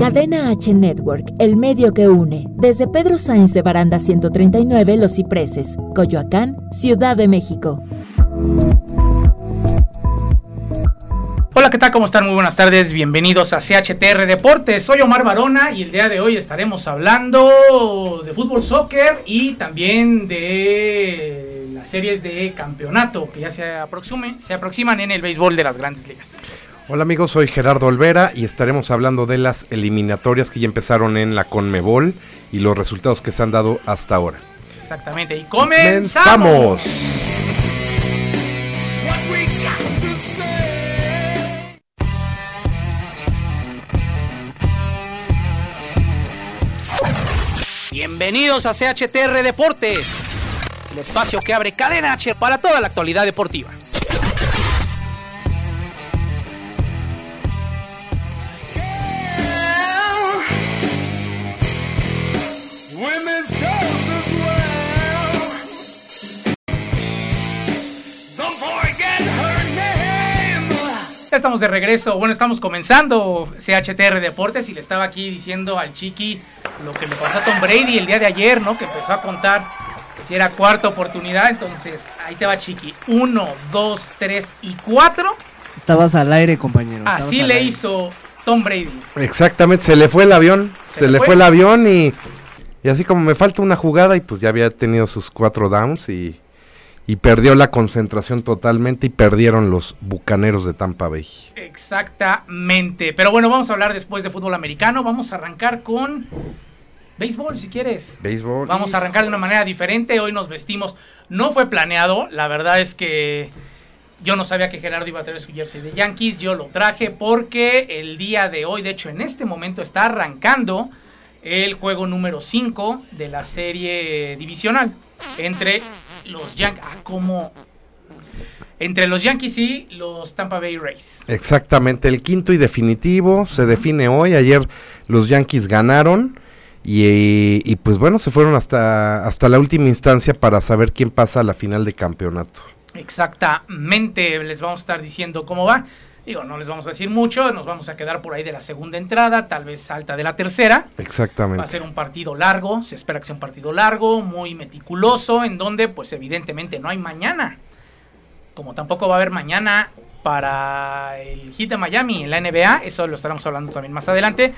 Cadena H Network, el medio que une. Desde Pedro Sainz de Baranda 139, Los Cipreses, Coyoacán, Ciudad de México. Hola, ¿qué tal? ¿Cómo están? Muy buenas tardes. Bienvenidos a CHTR Deportes. Soy Omar Barona y el día de hoy estaremos hablando de fútbol, soccer y también de las series de campeonato que ya se, se aproximan en el béisbol de las grandes ligas. Hola amigos, soy Gerardo Olvera y estaremos hablando de las eliminatorias que ya empezaron en la Conmebol y los resultados que se han dado hasta ahora. Exactamente, y comenzamos. Bienvenidos a CHTR Deportes, el espacio que abre cadena H para toda la actualidad deportiva. Estamos de regreso, bueno, estamos comenzando CHTR Deportes y le estaba aquí diciendo al Chiqui lo que le pasó a Tom Brady el día de ayer, ¿no? Que empezó a contar que si era cuarta oportunidad, entonces ahí te va Chiqui. Uno, dos, tres y cuatro. Estabas al aire, compañero. Así le hizo Tom Brady. Exactamente, se le fue el avión, se, le fue? el avión y, y así como me falta una jugada y pues ya había tenido sus cuatro downs y y perdió la concentración totalmente y perdieron los Bucaneros de Tampa Bay. Exactamente. Pero bueno, vamos a hablar después de fútbol americano. Vamos a arrancar con béisbol, si quieres. Béisbol. Vamos a arrancar de una manera diferente. Hoy nos vestimos. No fue planeado. La verdad es que yo no sabía que Gerardo iba a traer su jersey de Yankees. Yo lo traje porque el día de hoy, de hecho en este momento está arrancando el juego número 5 de la serie divisional entre los Yankees, ah, como entre los Yankees y los Tampa Bay Rays. Exactamente, el quinto y definitivo se define hoy. Ayer los Yankees ganaron y, pues bueno, se fueron hasta, hasta la última instancia para saber quién pasa a la final de campeonato. Exactamente, les vamos a estar diciendo cómo va. Digo, no les vamos a decir mucho, nos vamos a quedar por ahí de la segunda entrada, tal vez alta de la tercera. Exactamente. Va a ser un partido largo, se espera que sea un partido largo, muy meticuloso, en donde pues evidentemente no hay mañana. Como tampoco va a haber mañana para el Heat de Miami en la NBA, eso lo estaremos hablando también más adelante.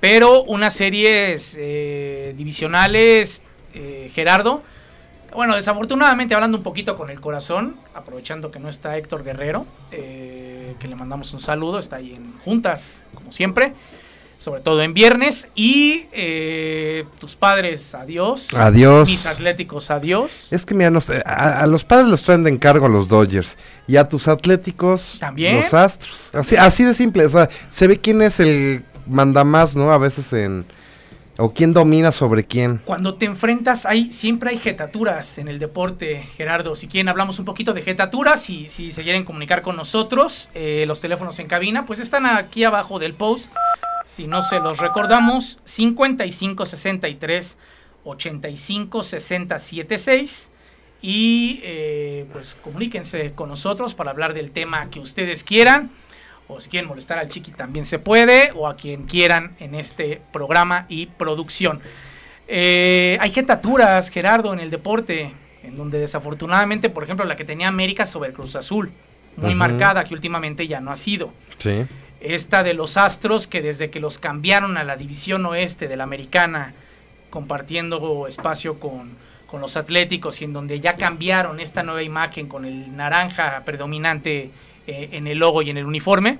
Pero unas series eh, divisionales, eh, Gerardo, bueno, desafortunadamente hablando un poquito con el corazón, aprovechando que no está Héctor Guerrero, eh, que le mandamos un saludo, está ahí en juntas, como siempre, sobre todo en viernes, y eh, tus padres, adiós. Adiós. Mis atléticos, adiós. Es que mira, sé, a, los padres los traen de encargo los Dodgers, y a tus atléticos, ¿También? los Astros. Así, así de simple, o sea, se ve quién es el mandamás, ¿no? A veces en ¿O quién domina sobre quién? Cuando te enfrentas, hay, siempre hay jetaturas en el deporte, Gerardo. Si quieren, hablamos un poquito de jetaturas. Si, si se quieren comunicar con nosotros, eh, los teléfonos en cabina, pues están aquí abajo del post. Si no se los recordamos, 5563 85 60 76. Y eh, pues comuníquense con nosotros para hablar del tema que ustedes quieran o si quieren molestar al chiqui también se puede, o a quien quieran en este programa y producción. Eh, hay jetaturas, Gerardo, en el deporte, en donde desafortunadamente, por ejemplo, la que tenía América sobre Cruz Azul, muy marcada, que últimamente ya no ha sido. Sí. Esta de los Astros, que desde que los cambiaron a la división oeste de la americana, compartiendo espacio con, con los Atléticos, y en donde ya cambiaron esta nueva imagen con el naranja predominante eh, en el logo y en el uniforme.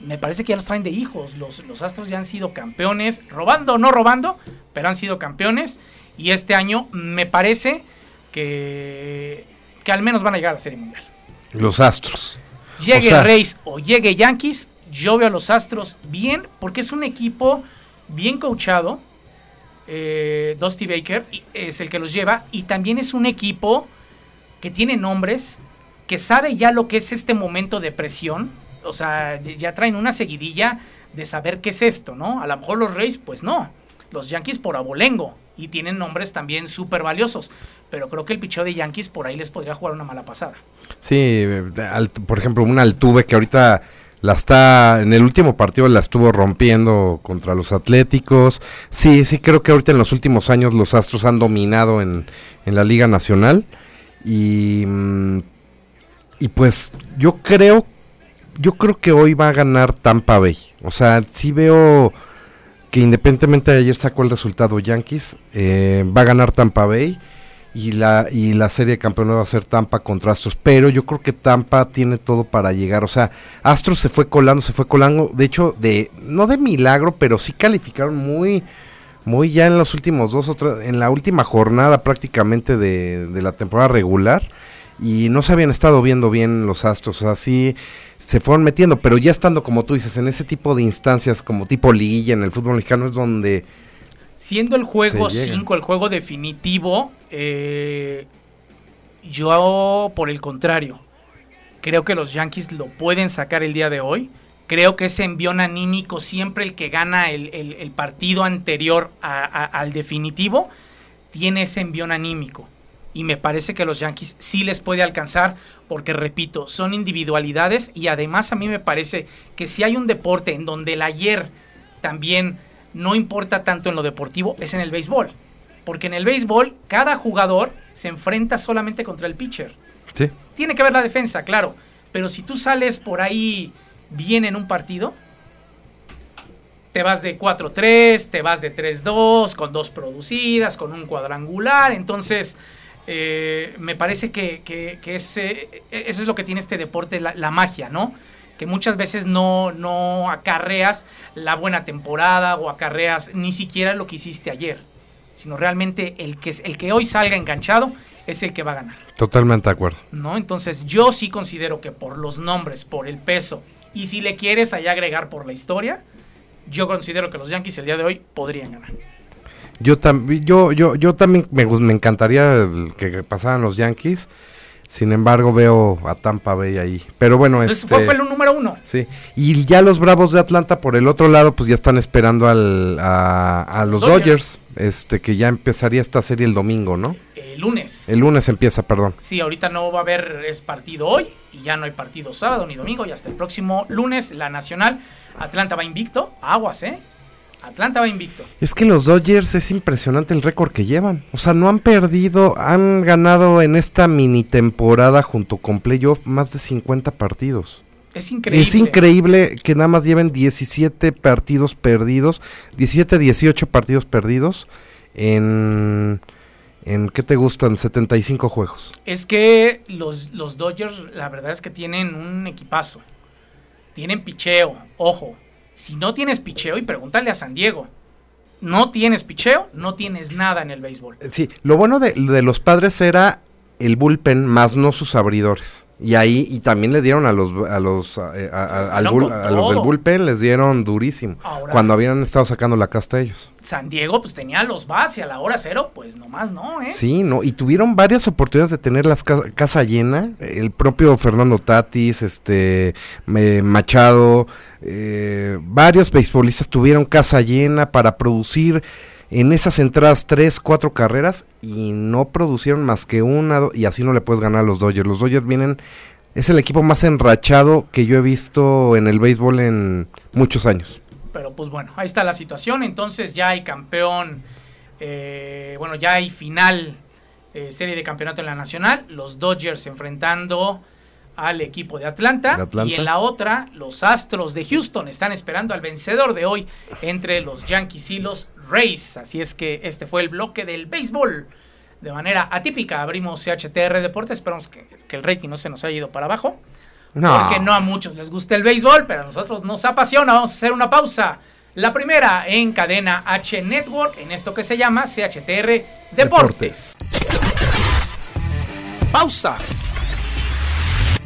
Me parece que ya los traen de hijos. Los, los Astros ya han sido campeones, robando o no robando, pero han sido campeones. Y este año me parece que, que al menos van a llegar a la Serie Mundial. Los Astros. Llegue o Reyes o llegue Yankees, yo veo a los Astros bien, porque es un equipo bien coachado. Eh, Dusty Baker es el que los lleva, y también es un equipo que tiene nombres que sabe ya lo que es este momento de presión, o sea, ya traen una seguidilla de saber qué es esto, ¿no? A lo mejor los Reyes, pues no, los Yankees por abolengo, y tienen nombres también súper valiosos, pero creo que el picheo de Yankees por ahí les podría jugar una mala pasada. Sí, por ejemplo, un Altuve que ahorita la está en el último partido la estuvo rompiendo contra los Atléticos. Sí, sí creo que ahorita en los últimos años los Astros han dominado en, en la Liga Nacional y mm, y pues yo creo yo creo que hoy va a ganar Tampa Bay. O sea, sí veo que independientemente de ayer sacó el resultado Yankees, eh, va a ganar Tampa Bay y la, y la serie de campeones va a ser Tampa contra Astros. Pero yo creo que Tampa tiene todo para llegar. O sea, Astros se fue colando, se fue colando. De hecho, de no de milagro, pero sí calificaron muy, muy ya en los últimos dos, otra, en la última jornada prácticamente de, de la temporada regular. Y no se habían estado viendo bien los Astros. O sea, sí se fueron metiendo, pero ya estando, como tú dices, en ese tipo de instancias, como tipo liguilla en el fútbol mexicano, es donde Siendo el juego 5, el juego definitivo, eh, yo por el contrario, creo que los Yankees lo pueden sacar el día de hoy. Creo que ese envión anímico, siempre el que gana el, el, partido anterior al definitivo, tiene ese envión anímico. Y me parece que los Yankees sí les puede alcanzar, porque repito, son individualidades y además a mí me parece que si hay un deporte en donde el ayer también no importa tanto en lo deportivo, es en el béisbol. Porque en el béisbol cada jugador se enfrenta solamente contra el pitcher. Sí. Tiene que ver la defensa, claro. Pero si tú sales por ahí bien en un partido, te vas de 4-3, te vas de 3-2, con dos producidas, con un cuadrangular. Entonces, eh, me parece que, que, ese, eso es lo que tiene este deporte, la, la magia, ¿no? que muchas veces no, no acarreas la buena temporada o acarreas ni siquiera lo que hiciste ayer, sino realmente el que, el que hoy salga enganchado es el que va a ganar. Totalmente de acuerdo. ¿No? Entonces yo sí considero que por los nombres, por el peso, y si le quieres allá agregar por la historia, yo considero que los Yankees el día de hoy podrían ganar. Yo, también yo, yo, yo también me, me encantaría que pasaran los Yankees. Sin embargo, veo a Tampa Bay ahí. Pero bueno, este, fue, el número uno. Sí. Y ya los Bravos de Atlanta, por el otro lado, pues ya están esperando al, a, los Dodgers. Este, que ya empezaría esta serie el domingo, ¿no? El lunes. El lunes empieza, perdón. Sí, ahorita no va a haber es partido hoy y ya no hay partido sábado ni domingo y hasta el próximo lunes la Nacional Atlanta va invicto. Aguas, ¿eh? Atlanta va invicto. Es que los Dodgers es impresionante el récord que llevan. O sea, no han perdido, han ganado en esta mini temporada junto con playoff más de 50 partidos. Es increíble. Es increíble que nada más lleven 17 partidos perdidos, 17, 18 partidos perdidos en... ¿En qué te gustan? 75 juegos. Es que los, los Dodgers, la verdad es que tienen un equipazo. Tienen picheo, ojo, si no tienes picheo, y pregúntale a San Diego, no tienes picheo, no tienes nada en el béisbol. Sí, lo bueno de, de los padres era el bullpen, más no sus abridores. Y ahí, y también le dieron a los, a los, eh, a, los del bullpen, les dieron durísimo. cuando habían estado sacando la casta ellos. San Diego, pues tenía los bats y a la hora cero, pues nomás no, ¿eh? Sí, no, y tuvieron varias oportunidades de tener la casa llena. El propio Fernando Tatis, este, Machado, eh, varios beisbolistas tuvieron casa llena para producir en esas entradas tres, cuatro carreras y no producieron más que una y así no le puedes ganar a los Dodgers. Los Dodgers vienen, es el equipo más enrachado que yo he visto en el béisbol en muchos años. Pero pues bueno, ahí está la situación, entonces ya hay campeón, eh, bueno, ya hay final, eh, serie de campeonato en la nacional, los Dodgers enfrentando al equipo de Atlanta, Y en la otra, los Astros de Houston están esperando al vencedor de hoy entre los Yankees y los Rays. Así es que este fue el bloque del béisbol. De manera atípica abrimos CHTR Deportes. Esperamos que, el rating no se nos haya ido para abajo. Porque no a muchos les gusta el béisbol, pero a nosotros nos apasiona. Vamos a hacer una pausa. La primera en cadena H Network, en esto que se llama CHTR Deportes. Pausa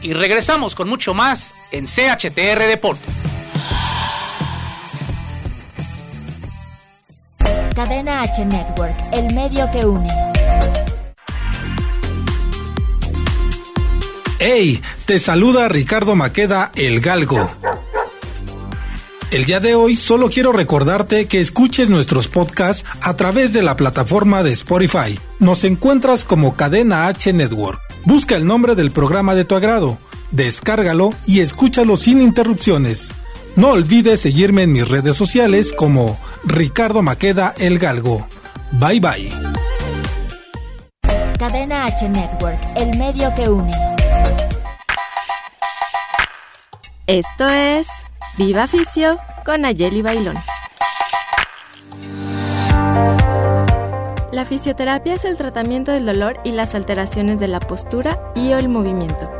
y regresamos con mucho más en CHTR Deportes. Cadena H Network, el medio que une. ¡Hey! Te saluda Ricardo Maqueda, el Galgo. El día de hoy solo quiero recordarte que escuches nuestros podcasts a través de la plataforma de Spotify. Nos encuentras como Cadena H Network. Busca el nombre del programa de tu agrado Descárgalo y escúchalo sin interrupciones. No olvides seguirme en mis redes sociales como Ricardo Maqueda El Galgo. Bye bye. Cadena H Network, el medio que une. Esto es Viva Ficio con Ayeli Bailón. La fisioterapia es el tratamiento del dolor y las alteraciones de la postura y o el movimiento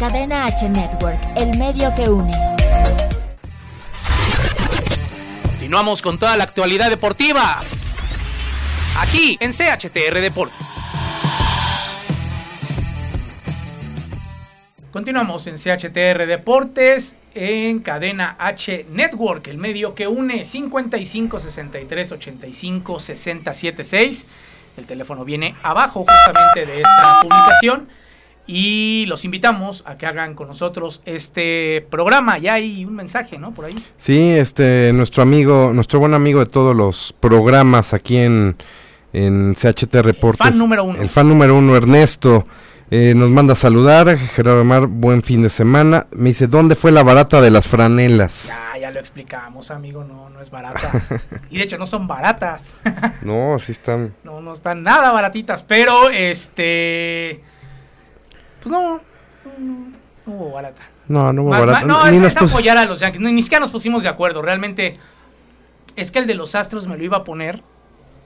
Cadena H Network, el medio que une. Continuamos con toda la actualidad deportiva. Aquí en CHTR Deportes. Continuamos en CHTR Deportes en Cadena H Network, el medio que une 55 63 85 60 76. El teléfono viene abajo justamente de esta publicación y los invitamos a que hagan con nosotros este programa. Ya hay un mensaje, ¿no? Por ahí. Sí, este, nuestro amigo, nuestro buen amigo de todos los programas aquí en, en CHT Reportes. El fan número uno. El fan número uno, Ernesto. Eh, nos manda a saludar, Gerardo Mar, buen fin de semana. Me dice, ¿dónde fue la barata de las franelas? Ya, ya lo explicamos, amigo, no, no es barata. y de hecho no son baratas. no, sí están. No, no están nada baratitas, pero este pues no, no, hubo barata. No, no hubo barata. no, es, apoyar a los Yankees. Ni, siquiera nos pusimos de acuerdo. Realmente es que el de los Astros me lo iba a poner,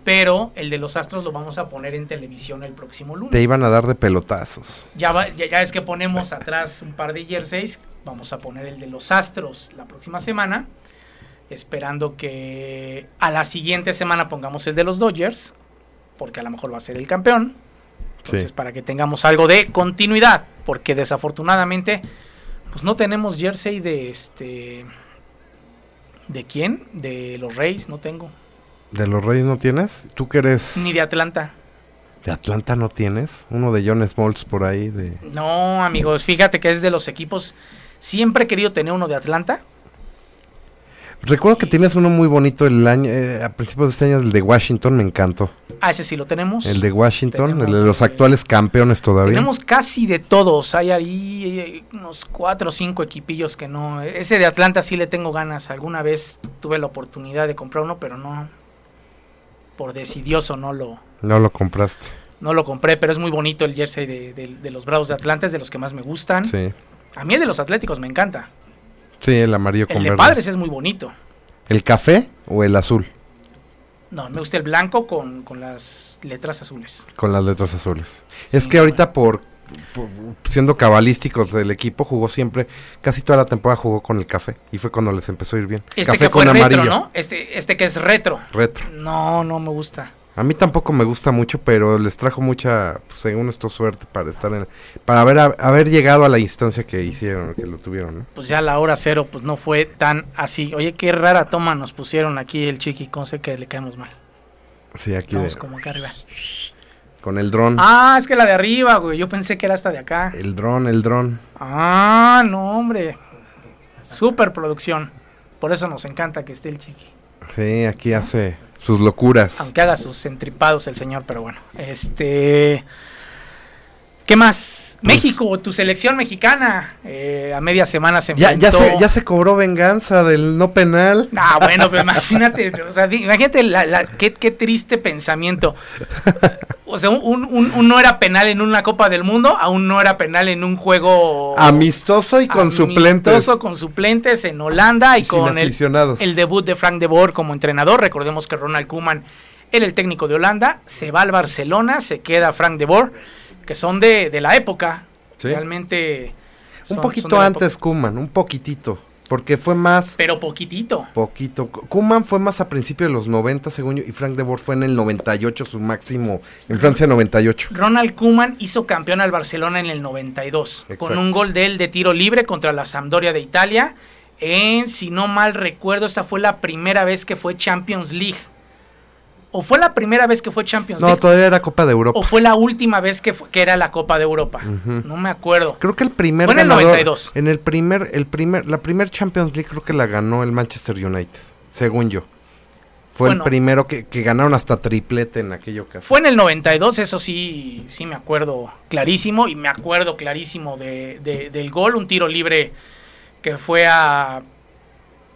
pero el de los Astros lo vamos a poner en televisión el próximo lunes. Te iban a dar de pelotazos. Ya, ya, es que ponemos atrás un par de jerseys. Vamos a poner el de los Astros la próxima semana. Esperando que a la siguiente semana pongamos el de los Dodgers. Porque a lo mejor va a ser el campeón. Entonces, para que tengamos algo de continuidad, porque desafortunadamente, pues no tenemos jersey de este. ¿De quién? De los Reyes, no tengo. ¿De los Reyes no tienes? ¿Tú qué eres? Ni de Atlanta. ¿De Atlanta no tienes? Uno de John Smoltz por ahí. de No, amigos, fíjate que es de los equipos. Siempre he querido tener uno de Atlanta Recuerdo que tienes uno muy bonito el año, eh, a principios de este año, el de Washington, me encantó. Ah, ese sí lo tenemos. El de Washington, el de los actuales campeones todavía. Tenemos casi de todos, hay ahí eh, unos cuatro o cinco equipillos que no. Ese de Atlanta sí le tengo ganas. Alguna vez tuve la oportunidad de comprar uno, pero no. Por decidioso no lo. No lo compraste. No lo compré, pero es muy bonito el jersey de, los Bravos de Atlanta, es de los que más me gustan. Sí. A mí el de los Atléticos me encanta. Sí, el amarillo con el de Padres es muy bonito. ¿El café o el azul? No, me gusta el blanco con, las letras azules. Con las letras azules. es que ahorita por, siendo cabalísticos del equipo jugó siempre, casi toda la temporada jugó con el café y fue cuando les empezó a ir bien. Este café con amarillo. ¿no? Este, este que es retro. Retro. No, no me gusta. A mí tampoco me gusta mucho, pero les trajo mucha, pues, según esto, suerte para estar en, para haber, haber llegado a la instancia que hicieron, que lo tuvieron, ¿no? Pues ya la hora cero, pues no fue tan así. Oye, qué rara toma nos pusieron aquí el chiqui, con sé que le caemos mal. Sí, aquí. Vamos como acá arriba. Con el dron. Ah, es que la de arriba, güey. Yo pensé que era esta de acá. El dron, el dron. Ah, no, hombre. Super producción. Por eso nos encanta que esté el chiqui. Sí, aquí hace sus locuras. Aunque haga sus entripados el señor, pero bueno. Este. ¿Qué más? Pues México, tu selección mexicana, eh, a media semana se enfrentó. Ya, se, ya se cobró venganza del no penal. Ah, bueno, pero imagínate, o sea, imagínate la, qué, qué, triste pensamiento. O sea, un, un- un no era penal en una Copa del Mundo, aún no era penal en un juego Amistoso y con suplentes. amistoso con suplentes en Holanda y, con el, el debut de Frank de Boer como entrenador. Recordemos que Ronald Koeman era el técnico de Holanda, se va al Barcelona, se queda Frank de Boer, que son de, de la época. Sí. Realmente. son- Un poquito antes Kuman, un poquitito. Porque fue más. Pero poquitito. Poquito. Kuman fue más a principios de los 90, según yo, y Frank de Boer fue en el 98, su máximo, en Francia 98. Ronald Koeman hizo campeón al Barcelona en el 92 con Exacto. un gol de él de tiro libre contra la Sampdoria de Italia. En, si no mal recuerdo, esa fue la primera vez que fue Champions League. ¿O fue la primera vez que fue Champions No, League? todavía era Copa de Europa. ¿O fue la última vez que, fue- que era la Copa de Europa? No me acuerdo. Creo que el primer Fue en el ganador- 92. En el primer, el primer, la primer Champions League creo que la ganó el Manchester United, según yo. Fue Bueno. el primero que, que ganaron hasta triplete en aquella ocasión. Fue en el 92, eso sí, sí me acuerdo clarísimo. Y me acuerdo clarísimo de, de- del gol, un tiro libre que fue a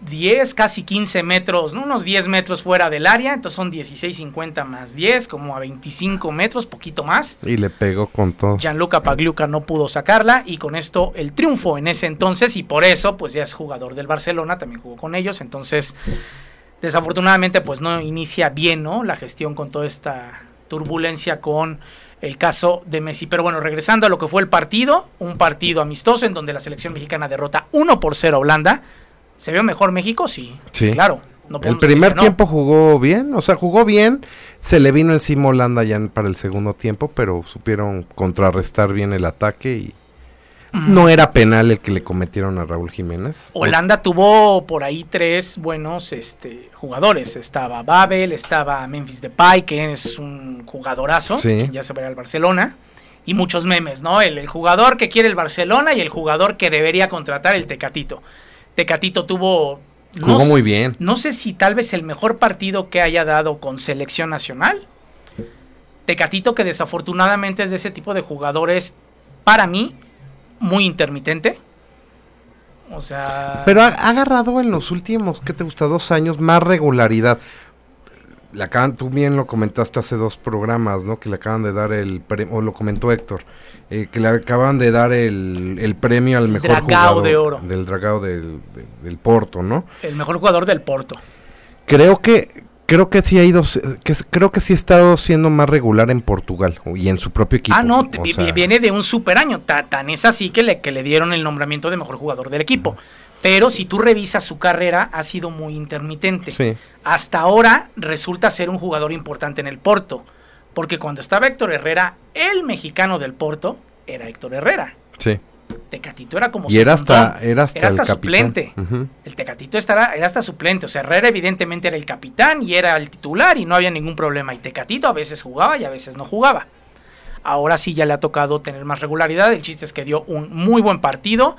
10, casi 15 metros, ¿no? unos 10 metros fuera del área. Entonces son 16.50 más 10, como a 25 metros, poquito más. Y le pegó con todo. Gianluca Pagliuca no pudo sacarla y con esto el triunfo en ese entonces y por eso pues ya es jugador del Barcelona, también jugó con ellos, entonces desafortunadamente pues no inicia bien, ¿no? La gestión con toda esta turbulencia con el caso de Messi. Pero bueno, regresando a lo que fue el partido, un partido amistoso en donde la selección mexicana derrota 1 por 0 a Holanda. ¿Se vio mejor México? Sí. Sí. Claro. no El primer no. tiempo jugó bien, o sea, jugó bien. Se le vino encima Holanda ya para el segundo tiempo, pero supieron contrarrestar bien el ataque y no era penal el que le cometieron a Raúl Jiménez. Holanda tuvo por ahí tres buenos este, jugadores. Estaba Babel, estaba Memphis Depay, que es un jugadorazo, Sí. que ya se verá al Barcelona. Y muchos memes, ¿no? El, el jugador que quiere el Barcelona y el jugador que debería contratar el Tecatito. Tecatito tuvo... no Jugó s- muy bien. No sé si tal vez el mejor partido que haya dado con selección nacional. Tecatito que desafortunadamente es de ese tipo de jugadores, para mí, muy intermitente. O sea... Pero ha, ha agarrado en los últimos, ¿qué te gusta? Dos años más regularidad. Le acaban, tú bien lo comentaste hace dos programas, ¿no? Que le acaban de dar el premio, o lo comentó Héctor, eh, que le acaban de dar el, el premio al mejor Dragao jugador de oro. del dragao del, de- del Porto, ¿no? el mejor jugador del Porto. Creo que creo que sí ha ido, que creo que sí ha estado siendo más regular en Portugal y en su propio equipo. ah, no, o sea, viene de un super año. Ta- Tan es así que le, que le dieron el nombramiento de mejor jugador del equipo. Pero si tú revisas su carrera, ha sido muy intermitente. Sí, Hasta ahora resulta ser un jugador importante en el Porto. Porque cuando estaba Héctor Herrera, el mexicano del Porto era Héctor Herrera. sí. Tecatito era como Y era hasta, era hasta, era el hasta suplente. El Tecatito estará, era hasta suplente. O sea, Herrera evidentemente era el capitán y era el titular y no había ningún problema. Y Tecatito a veces jugaba y a veces no jugaba. Ahora sí ya le ha tocado tener más regularidad. El chiste es que dio un muy buen partido.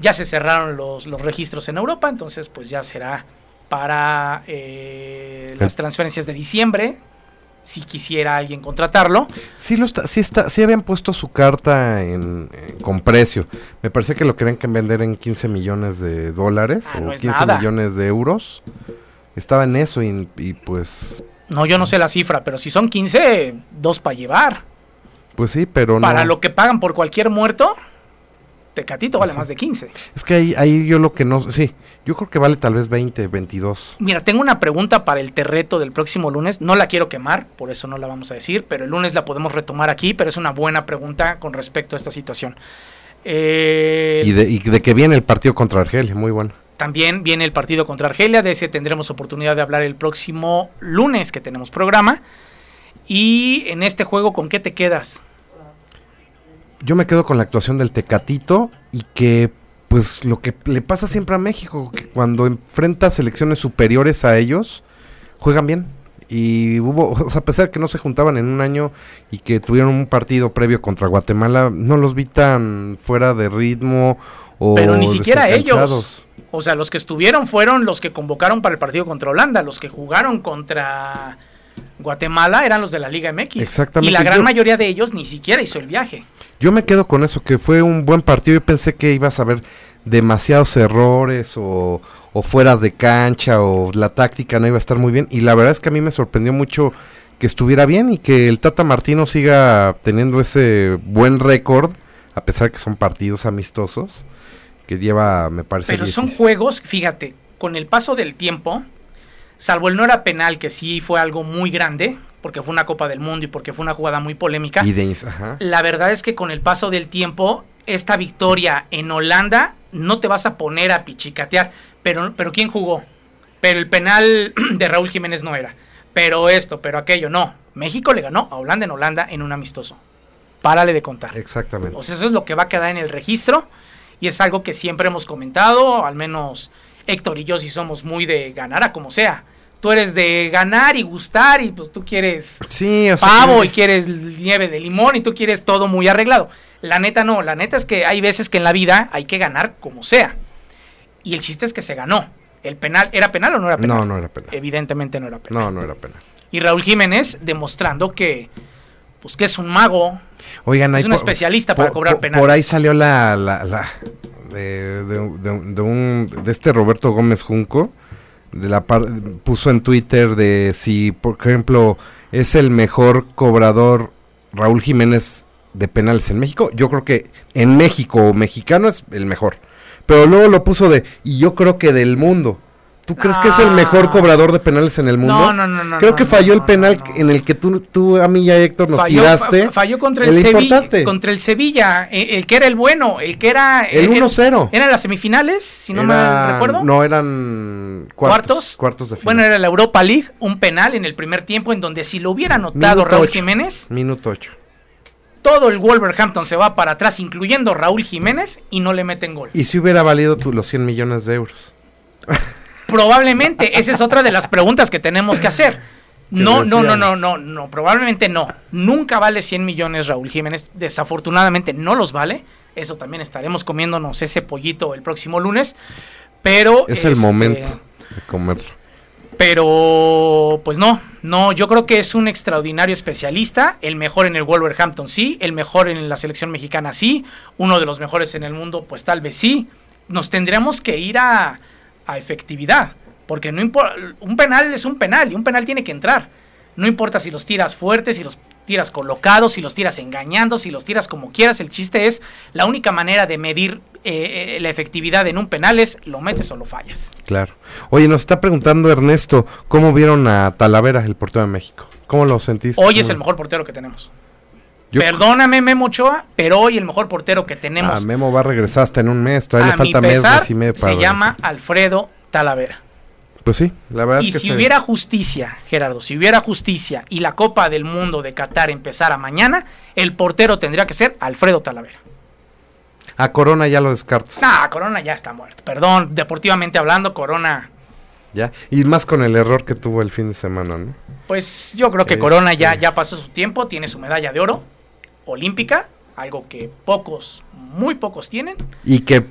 Ya se cerraron los, los registros en Europa, entonces pues ya será para eh, las transferencias de diciembre. Si quisiera alguien contratarlo. Sí, lo está, sí, está, sí habían puesto su carta en, en- con precio. Me parece que lo querían que vender en 15 millones de dólares Ah, o no es 15 nada. millones de euros. Estaba en eso y, y pues No, yo no sé la cifra, pero si son 15, dos para llevar. pues sí, pero Para no. lo que pagan por cualquier muerto, Tecatito vale sí. más de 15. Es que ahí, ahí yo lo que no, sí, yo creo que vale tal vez 20, 22. Mira, tengo una pregunta para el terreto del próximo lunes. No la quiero quemar, por eso no la vamos a decir, pero el lunes la podemos retomar aquí, pero es una buena pregunta con respecto a esta situación. Eh, Y de, y de que viene el partido contra Argelia, muy bueno. También viene el partido contra Argelia, de ese tendremos oportunidad de hablar el próximo lunes que tenemos programa. Y en este juego, ¿con qué te quedas? Yo me quedo con la actuación del Tecatito y que pues lo que le pasa siempre a México, que cuando enfrenta selecciones superiores a ellos, juegan bien. Y hubo, o sea, a pesar que no se juntaban en un año y que tuvieron un partido previo contra Guatemala, no los vi tan fuera de ritmo o Pero ni siquiera ellos. O sea, los que estuvieron fueron los que convocaron para el partido contra Holanda. Los que jugaron contra Guatemala eran los de la Liga MX. Exactamente, Y la gran yo- mayoría de ellos ni siquiera hizo el viaje. Yo me quedo con eso, que fue un buen partido. Yo pensé que ibas a ver demasiados errores o, o fuera de cancha o la táctica no iba a estar muy bien. Y la verdad es que a mí me sorprendió mucho que estuviera bien y que el Tata Martino siga teniendo ese buen récord, a pesar de que son partidos amistosos, que lleva, me parece... Pero son 16. juegos, fíjate, con el paso del tiempo, salvo el no era penal, que sí fue algo muy grande, porque fue una Copa del Mundo y porque fue una jugada muy polémica. Y de- ajá. La verdad es que con el paso del tiempo, esta victoria en Holanda no te vas a poner a pichicatear. Pero, pero ¿quién jugó? Pero el penal de Raúl Jiménez no era. Pero esto, pero aquello, no. México le ganó a Holanda en Holanda en un amistoso. Párale de contar. Exactamente. O sea, eso es lo que va a quedar en el registro y es algo que siempre hemos comentado, al menos Héctor y yo sí somos muy de ganar a como sea. Tú eres de ganar y gustar y pues tú quieres sí, o sea, pavo y quieres nieve de limón y tú quieres todo muy arreglado. La neta no, la neta es que hay veces que en la vida hay que ganar como sea. Y el chiste es que se ganó. El penal, ¿era penal o no era penal? No, no era penal. Evidentemente no era penal. No, no era penal. Y Raúl Jiménez demostrando que pues que es un mago, Oigan, Es un especialista para cobrar penales. Por ahí salió la, la, la- de, de- de- un de este Roberto Gómez Junco, de la par- puso en Twitter de si, por ejemplo, es el mejor cobrador Raúl Jiménez de penales en México. Yo creo que en México o mexicano es el mejor. Pero luego lo puso de y yo creo que del mundo. ¿Tú crees que es el mejor Ah. cobrador de penales en el mundo? No, no, no, no, Creo no, que no, falló el penal en el que tú, tú a mí y a Héctor nos falló, tiraste. fa- falló contra el, el Sevilla, importante. contra el Sevilla, eh, el que era el bueno, el que era El eh, 1-0. Eran las semifinales, si no mal recuerdo. No, eran cuartos. cuartos. Cuartos de final. Bueno, era la Europa League, un penal en el primer tiempo en donde si lo hubiera anotado Minuto Raúl ocho. Jiménez, Minuto 8. todo el Wolverhampton se va para atrás, incluyendo Raúl Jiménez, y no le meten gol. Y si hubiera valido tú los 100 millones de euros. Probablemente, esa es otra de las preguntas que tenemos que hacer. No, no, no, no, no, no, probablemente no. Nunca vale 100 millones Raúl Jiménez. Desafortunadamente no los vale. Eso también estaremos comiéndonos ese pollito el próximo lunes. Pero. Es el este, momento de comerlo. Pero, pues no, no, yo creo que es un extraordinario especialista, el mejor en el Wolverhampton sí, el mejor en la selección mexicana sí, uno de los mejores en el mundo pues tal vez sí. Nos tendríamos que ir a, a efectividad, porque no un penal es un penal y un penal tiene que entrar. No importa si los tiras fuertes, si los tiras colocados, si los tiras engañando, si los tiras como quieras, el chiste es la única manera de medir eh, eh, la efectividad en un penal es lo metes o lo fallas. Claro. Oye, nos está preguntando Ernesto, ¿cómo vieron a Talavera, el portero de México? ¿Cómo lo sentiste? Hoy es ¿Cómo- el mejor portero que tenemos. Yo- Perdóname, Memo Ochoa, pero hoy el mejor portero que Ah, tenemos Memo va a regresar hasta en un mes. Todavía a le falta mes, y medio para se llama. Alfredo Talavera. Pues sí, la verdad Y es que si se- hubiera justicia, Gerardo, si hubiera justicia y la Copa del Mundo de Qatar empezara mañana, el portero tendría que ser Alfredo Talavera. A Corona ya lo descartas. Nah, Corona ya está muerto. Perdón, deportivamente hablando, Corona, Ya. Y más con el error que tuvo el fin de semana, ¿no? pues yo creo que Corona ya, Este- ya pasó su tiempo, tiene su medalla de oro olímpica, algo que pocos, muy pocos tienen. Y que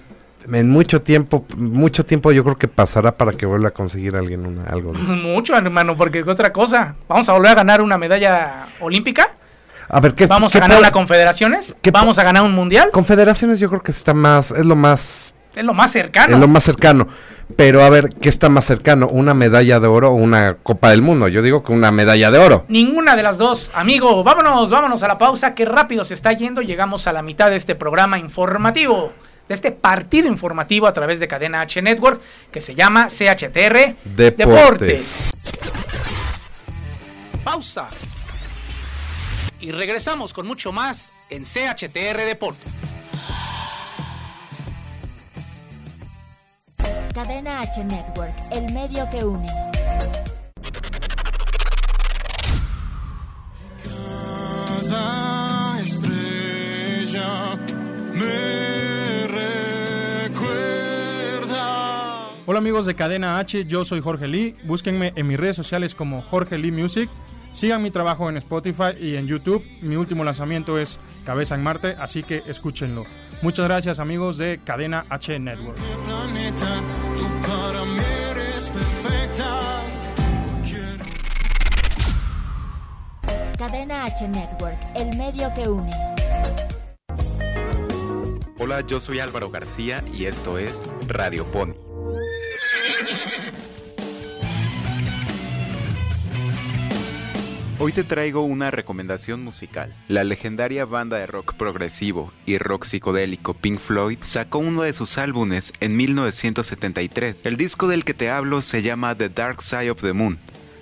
en mucho tiempo, mucho tiempo yo creo que pasará para que vuelva a conseguir alguien una, algo. de eso. Mucho, hermano, porque ¿qué otra cosa. Vamos a volver a ganar una medalla olímpica. A ver, ¿qué Vamos qué a ganar una confederaciones. qué Vamos a ganar un mundial. Confederaciones yo creo que está más, es lo más, Es lo más cercano. es lo más cercano. Pero a ver, ¿qué está más cercano? ¿Una medalla de oro o una Copa del Mundo? Yo digo que una medalla de oro. Ninguna de las dos, amigo. Vámonos, vámonos a la pausa. Qué rápido se está yendo. Llegamos a la mitad de este programa informativo. De este partido informativo a través de Cadena H Network que se llama CHTR Deportes. Pausa. Y regresamos con mucho más en CHTR Deportes. Cadena H Network, el medio que une. Cada estrella me recuerda. Hola amigos de Cadena H, yo soy Jorge Lee. Búsquenme en mis redes sociales como Jorge Lee Music. Sigan mi trabajo en Spotify y en YouTube. Mi último lanzamiento es Cabeza en Marte, así que escúchenlo. Muchas gracias amigos de Cadena H Network. Cadena H Network, el medio que une. Hola, yo soy Álvaro García y esto es Radio Pony. Hoy te traigo una recomendación musical. La legendaria banda de rock progresivo y rock psicodélico Pink Floyd sacó uno de sus álbumes en 1973. El disco del que te hablo se llama The Dark Side of the Moon,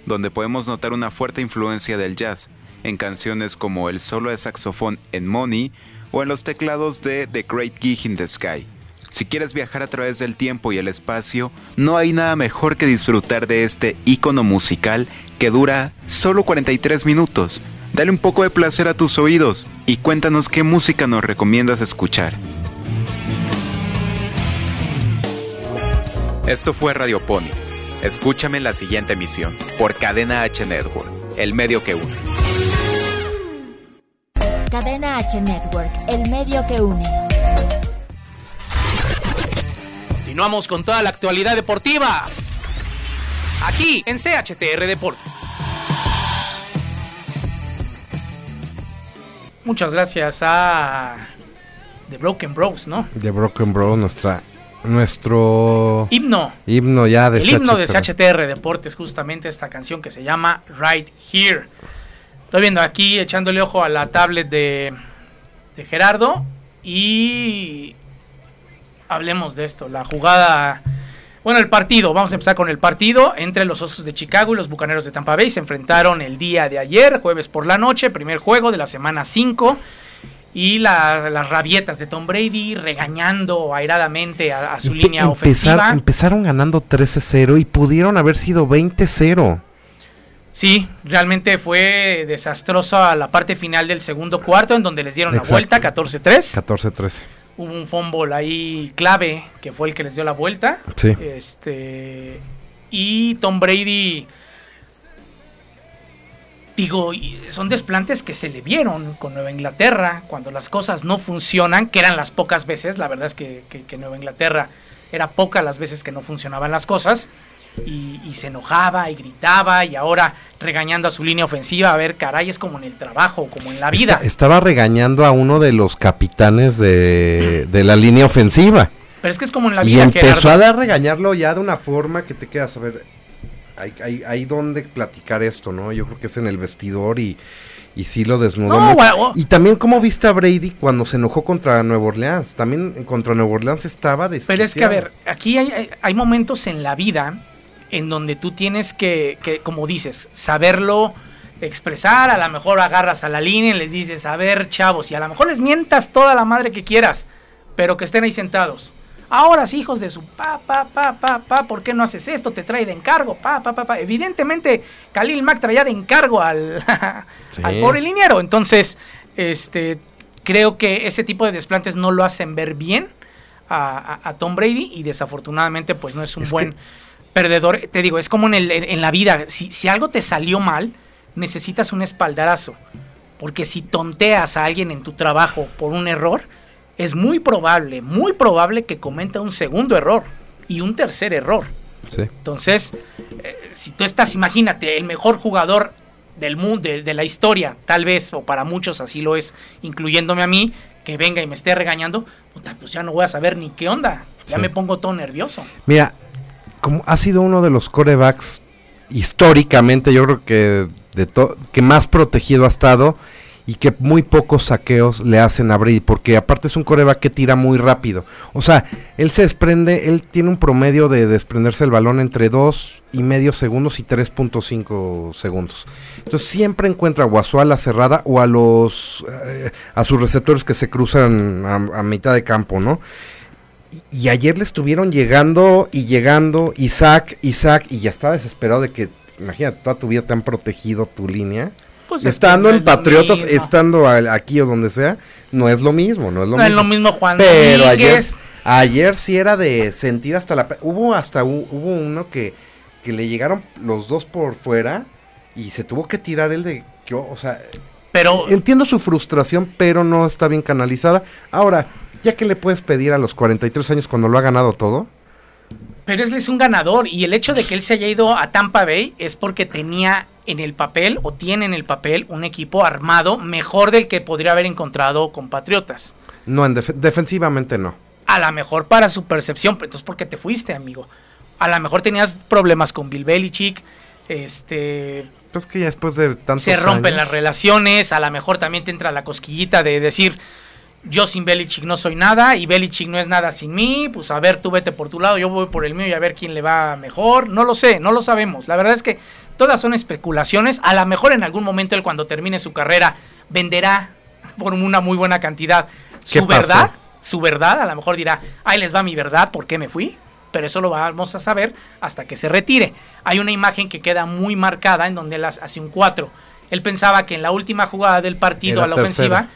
donde podemos notar una fuerte influencia del jazz en canciones como el solo de saxofón en Money o en los teclados de The Great Gig in the Sky. Si quieres viajar a través del tiempo y el espacio, no hay nada mejor que disfrutar de este icono musical que dura solo 43 minutos. Dale un poco de placer a tus oídos y cuéntanos qué música nos recomiendas escuchar. Esto fue Radio Pony. Escúchame en la siguiente emisión por Cadena H Network, el medio que une. Cadena H Network, el medio que une. Continuamos con toda la actualidad deportiva. Aquí en CHTR Deportes. Muchas gracias a The Broken Bros, ¿no? The Broken Bro, nuestra, nuestro Himno. himno ya de El himno de CHTR. CHTR Deportes, justamente esta canción que se llama Right Here. Estoy viendo aquí, echándole ojo a la tablet de, de Gerardo. Y hablemos de esto. La jugada. Bueno, el partido. Vamos a empezar con el partido entre los Osos de Chicago y los Bucaneros de Tampa Bay. Se enfrentaron el día de ayer, jueves por la noche, primer juego de la semana 5. Y la- las rabietas de Tom Brady regañando airadamente a, a su Empe- línea empezar- ofensiva. Empezaron ganando 13-0 y pudieron haber sido 20-0. Sí, realmente fue desastrosa la parte final del segundo cuarto, en donde les dieron Exacto. la vuelta, 14-3. 14-13. Hubo un fumble ahí clave, que fue el que les dio la vuelta. Sí. Este, y Tom Brady, digo, son desplantes que se le vieron con Nueva Inglaterra, cuando las cosas no funcionan, que eran las pocas veces, la verdad es que, que- que Nueva Inglaterra era pocas las veces que no funcionaban las cosas. Y, y se enojaba y gritaba y ahora regañando a su línea ofensiva, a ver, caray, es como en el trabajo, como en la vida. Esta- estaba regañando a uno de los capitanes de, de la línea ofensiva. Pero es que es como en la Y vida, empezó Gerardo. a dar regañarlo ya de una forma que te quedas a ver. Hay, hay, hay donde platicar esto, ¿no? Yo creo que es en el vestidor y, y sí lo desnudó. No, mucho. Y también, ¿cómo viste a Brady cuando se enojó contra Nueva Orleans? También contra Nueva Orleans estaba Pero es que, a ver, aquí hay- hay momentos en la vida en donde tú tienes que, que, como dices, saberlo expresar. A lo mejor agarras a la línea y les dices, a ver, chavos, y a lo mejor les mientas toda la madre que quieras, pero que estén ahí sentados. Ahora sí, hijos de su pa, pa, pa, pa, pa, ¿por qué no haces esto? Te trae de encargo, pa, pa, pa, pa. Evidentemente, Khalil Mack traía de encargo al, Sí. al pobre liniero. Entonces, este, creo que ese tipo de desplantes no lo hacen ver bien a, a- a Tom Brady y desafortunadamente pues no es un Es buen que- perdedor. Te digo, es como en, el- en- la vida, si, si algo te salió mal, necesitas un espaldarazo. Porque si tonteas a alguien en tu trabajo por un error, es muy probable, muy probable que cometa un segundo error y un tercer error. Sí. Entonces, eh, si tú estás, imagínate, el mejor jugador del mundo, de, de la historia, tal vez, o para muchos así lo es, incluyéndome a mí, que venga y me esté regañando, puta, pues ya no voy a saber ni qué onda. Ya Sí. me pongo todo nervioso. Mira, como ha sido uno de los corebacks históricamente, yo creo que de que más protegido ha estado y que muy pocos saqueos le hacen a Brady, porque aparte es un coreback que tira muy rápido. O sea, él se desprende, él tiene un promedio de desprenderse el balón entre dos y medio segundos y 3.5 segundos. Entonces siempre encuentra o a ala cerrada o a los eh, a sus receptores que se cruzan a mitad de campo, ¿no? Y, ayer le estuvieron llegando y llegando Isaac, Isaac y ya estaba desesperado de que imagínate toda tu vida te han protegido tu línea. Pues estando no en es Patriotas, mismo. estando aquí o donde sea, no es lo mismo, no es lo No es mismo. lo mismo Juan Pero ayer, Domínguez. ayer sí era de sentir hasta la... Hubo hasta hubo uno que, que le llegaron los dos por fuera y se tuvo que tirar el de... que, o sea, Pero entiendo su frustración, pero no está bien canalizada. Ahora, ya que le puedes pedir a los 43 años cuando lo ha ganado todo, Pero él es un ganador y el hecho de que él se haya ido a Tampa Bay es porque tenía en el papel o tiene en el papel un equipo armado mejor del que podría haber encontrado con Patriotas. no en def- defensivamente no. A lo mejor para su percepción, pero entonces ¿por qué te fuiste, amigo? A lo mejor tenías problemas con Bill Belichick, este, Pues que ya después de tantos se rompen años- las relaciones, a lo mejor también te entra la cosquillita de decir, yo sin Belichick no soy nada y Belichick no es nada sin mí, pues a ver, tú vete por tu lado, yo voy por el mío y a ver quién le va mejor. No lo sé, no lo sabemos. La verdad es que todas son especulaciones. A lo mejor en algún momento él cuando termine su carrera venderá por una muy buena cantidad ¿Qué su pasó? verdad, su verdad, a lo mejor dirá, ahí les va mi verdad, ¿por qué me fui? Pero eso lo vamos a saber hasta que se retire. Hay una imagen que queda muy marcada en donde él hace un 4. Él pensaba que en la última jugada del partido Era a la ofensiva,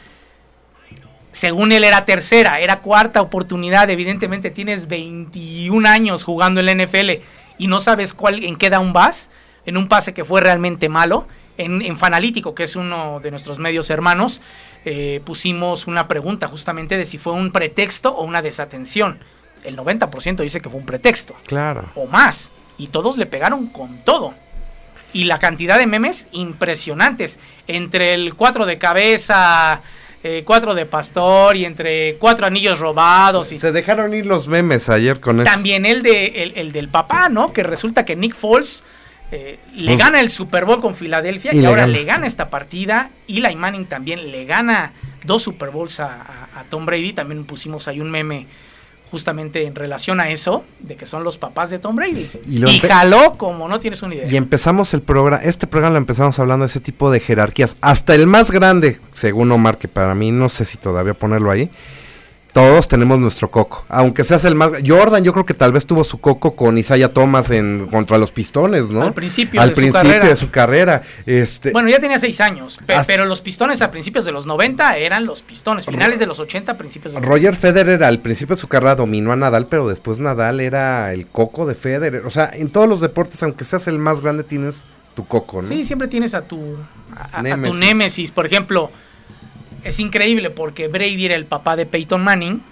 según él era tercera, era cuarta oportunidad. Evidentemente tienes 21 años jugando en la NFL y no sabes cuál, en qué down vas, en un pase que fue realmente malo. En, en Fanalítico, que es uno de nuestros medios hermanos, eh, pusimos una pregunta justamente de si fue un pretexto o una desatención. El 90% dice que fue un pretexto Claro. o más. Y todos le pegaron con todo. Y la cantidad de memes impresionantes. Entre el 4 de cabeza, 4 de pastor y entre cuatro anillos robados. y Se dejaron ir los memes ayer con eso. también el, de, el, el del papá, ¿no? Que resulta que Nick Foles eh, le Pues- gana el Super Bowl con Filadelfia Y y, le ahora gana. le gana esta partida. Y Eli Manning también le gana dos Super Bowls a, a- a Tom Brady. También pusimos ahí un meme justamente en relación a eso, de que son los papás de Tom Brady. Y jaló como no tienes una idea. Y empezamos el programa, este programa lo empezamos hablando de ese tipo de jerarquías. Hasta el más grande, según Omar, que para mí no sé si todavía ponerlo ahí. Todos tenemos nuestro coco. Aunque seas el más. Jordan, yo creo que tal vez tuvo su coco con Isaiah Thomas en contra los pistones, ¿no? Al principio Al de su principio carrera. de su carrera. Este, Bueno, ya tenía seis años, pe- Hasta- pero los pistones a principios de los 90 eran los pistones, finales de los 80, principios de los Roger Federer al principio de su carrera dominó a Nadal, pero después Nadal era el coco de Federer. O sea, en todos los deportes, aunque seas el más grande, tienes tu coco, ¿no? Sí, siempre tienes a tu, a, a- a Némesis. tu némesis. Por ejemplo, es increíble porque Brady era el papá de Peyton Manning,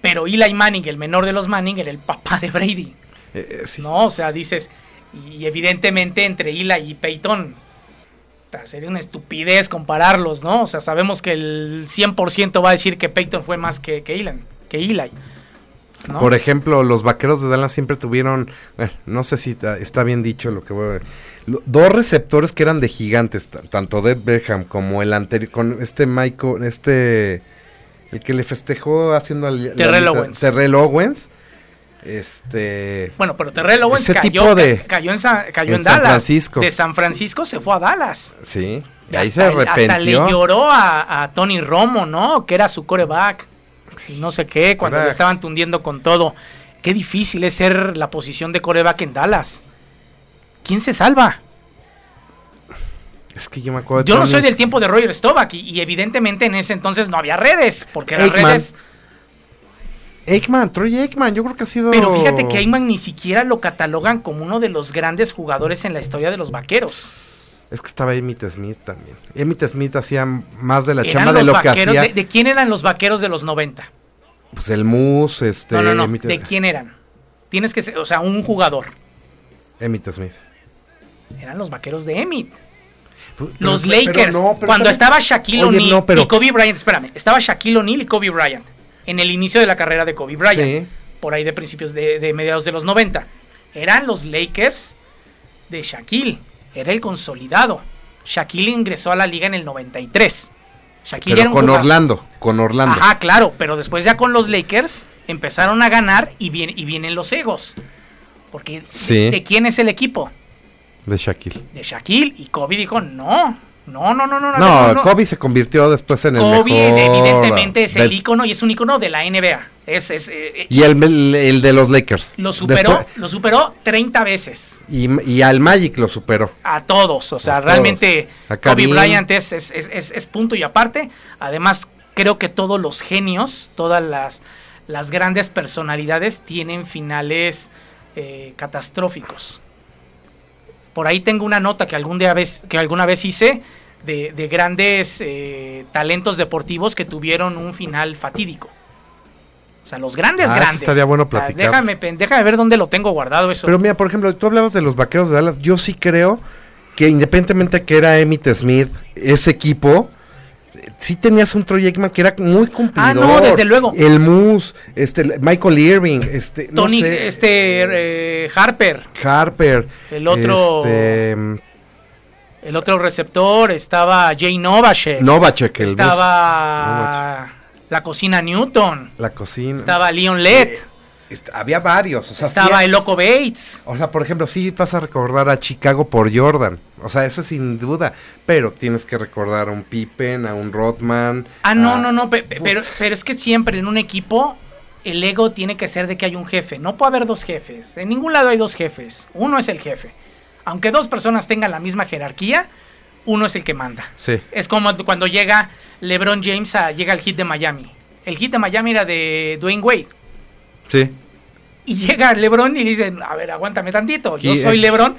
pero Eli Manning, el menor de los Manning, era el papá de Brady. Eh, eh, sí. ¿No? O sea, dices, y evidentemente entre Eli y Peyton, sería una estupidez compararlos, ¿no? O sea, sabemos que el 100% va a decir que Peyton fue más que, que Eli. Que Eli ¿no? Por ejemplo, los vaqueros de Dallas siempre tuvieron, bueno, no sé si ta- está bien dicho lo que voy a ver, lo- dos receptores que eran de gigantes, ta- tanto Deb Beckham como el anterior, con este Michael, este, el que le festejó haciendo al... Terrell Owens. Terrell Owens, este... Bueno, pero Terrell Owens Ese cayó, tipo de- cayó en, Sa- cayó en en, San Dallas. Francisco. De San Francisco se fue a Dallas. Sí, y ahí hasta, se hasta le arrepintió. lloró a, a Tony Romo, ¿no? Que era su coreback. Y no sé qué, cuando le estaban tundiendo con todo. Qué difícil es ser la posición de coreback en Dallas. ¿Quién se salva? Es que yo me acuerdo Yo no soy del tiempo de Roger Staubach y, y evidentemente en ese entonces no había redes, porque Aikman. redes... Aikman, Troy Aikman, yo creo que ha sido... Pero fíjate que Ayman ni siquiera lo catalogan como uno de los grandes jugadores en la historia de los vaqueros. Es que estaba Emmitt Smith también. Emmitt Smith hacía más de la chamba de los lo que hacía. de, de quién eran los vaqueros de los 90? Pues el Moose, este... No, no, no. Emmitt, ¿De quién eran? Tienes que ser, o sea, un jugador. Emmitt Smith. Eran los vaqueros de Emmett. Pu- Los pero- pero Lakers. no, cuando también- estaba Shaquille O'Neal no, y Kobe Bryant, espérame, estaba Shaquille O'Neal y Kobe Bryant en el inicio de la carrera de Kobe Bryant, Sí. por ahí de principios de, de mediados de los 90. Eran los Lakers de Shaquille, era el consolidado. Shaquille ingresó a la liga en el 93. Shaquille era Pero con jugador- Orlando, con Orlando. Ajá, claro, pero después ya con los Lakers empezaron a ganar y, viene- y vienen los egos. Porque Sí. ¿de, de quién es el equipo? De Shaquille. De Shaquille. Y Kobe dijo, no, no, no, no, no. No, no, Kobe se convirtió después en el Kobe evidentemente es el ícono y es un ícono de la NBA. Es, es, eh, eh, Y el, el- el de los Lakers. lo superó, Después- lo superó 30 veces. y, y al Magic lo superó. A todos. O sea, A realmente Kobe. Bryant es, es, es, es- es punto y aparte. Además, creo que todos los genios, todas las, las grandes personalidades tienen finales eh, catastróficos. Por ahí tengo una nota que, algún día vez, que alguna vez hice de, de grandes eh, talentos deportivos que tuvieron un final fatídico. O sea, los grandes, Ah, grandes. estaría bueno sea, platicar. déjame, déjame ver dónde lo tengo guardado eso. Pero mira, por ejemplo, tú hablabas de los vaqueros de Dallas. Yo sí creo que independientemente que era Emmitt Smith, ese equipo, sí tenías un Troy Aikman que era muy cumplidor. Ah, no, desde luego. El Moose, este, Michael Irving, este, no Tony, sé, este eh, Harper. Harper. El otro- Este, El otro receptor estaba Jay Novacek. Novacek, el Estaba la cocina Newton. La cocina. Estaba Leon Lett. Est- había varios, o sea, estaba sí- el Loco Bates. O sea, por ejemplo, sí vas a recordar a Chicago por Jordan. O sea, eso sin duda. Pero tienes que recordar a un Pippen, a un Rodman. Ah, no, no, no, pe- pe- pero, pero es que siempre en un equipo el ego tiene que ser de que hay un jefe. No puede haber dos jefes. En ningún lado hay dos jefes. Uno es el jefe. Aunque dos personas tengan la misma jerarquía, uno es el que manda. Sí. Es como cuando llega LeBron James a, llega al hit de Miami. El hit de Miami era de Dwayne Wade. Sí. Y llega LeBron y le dicen, a ver, aguántame tantito. Yo soy LeBron.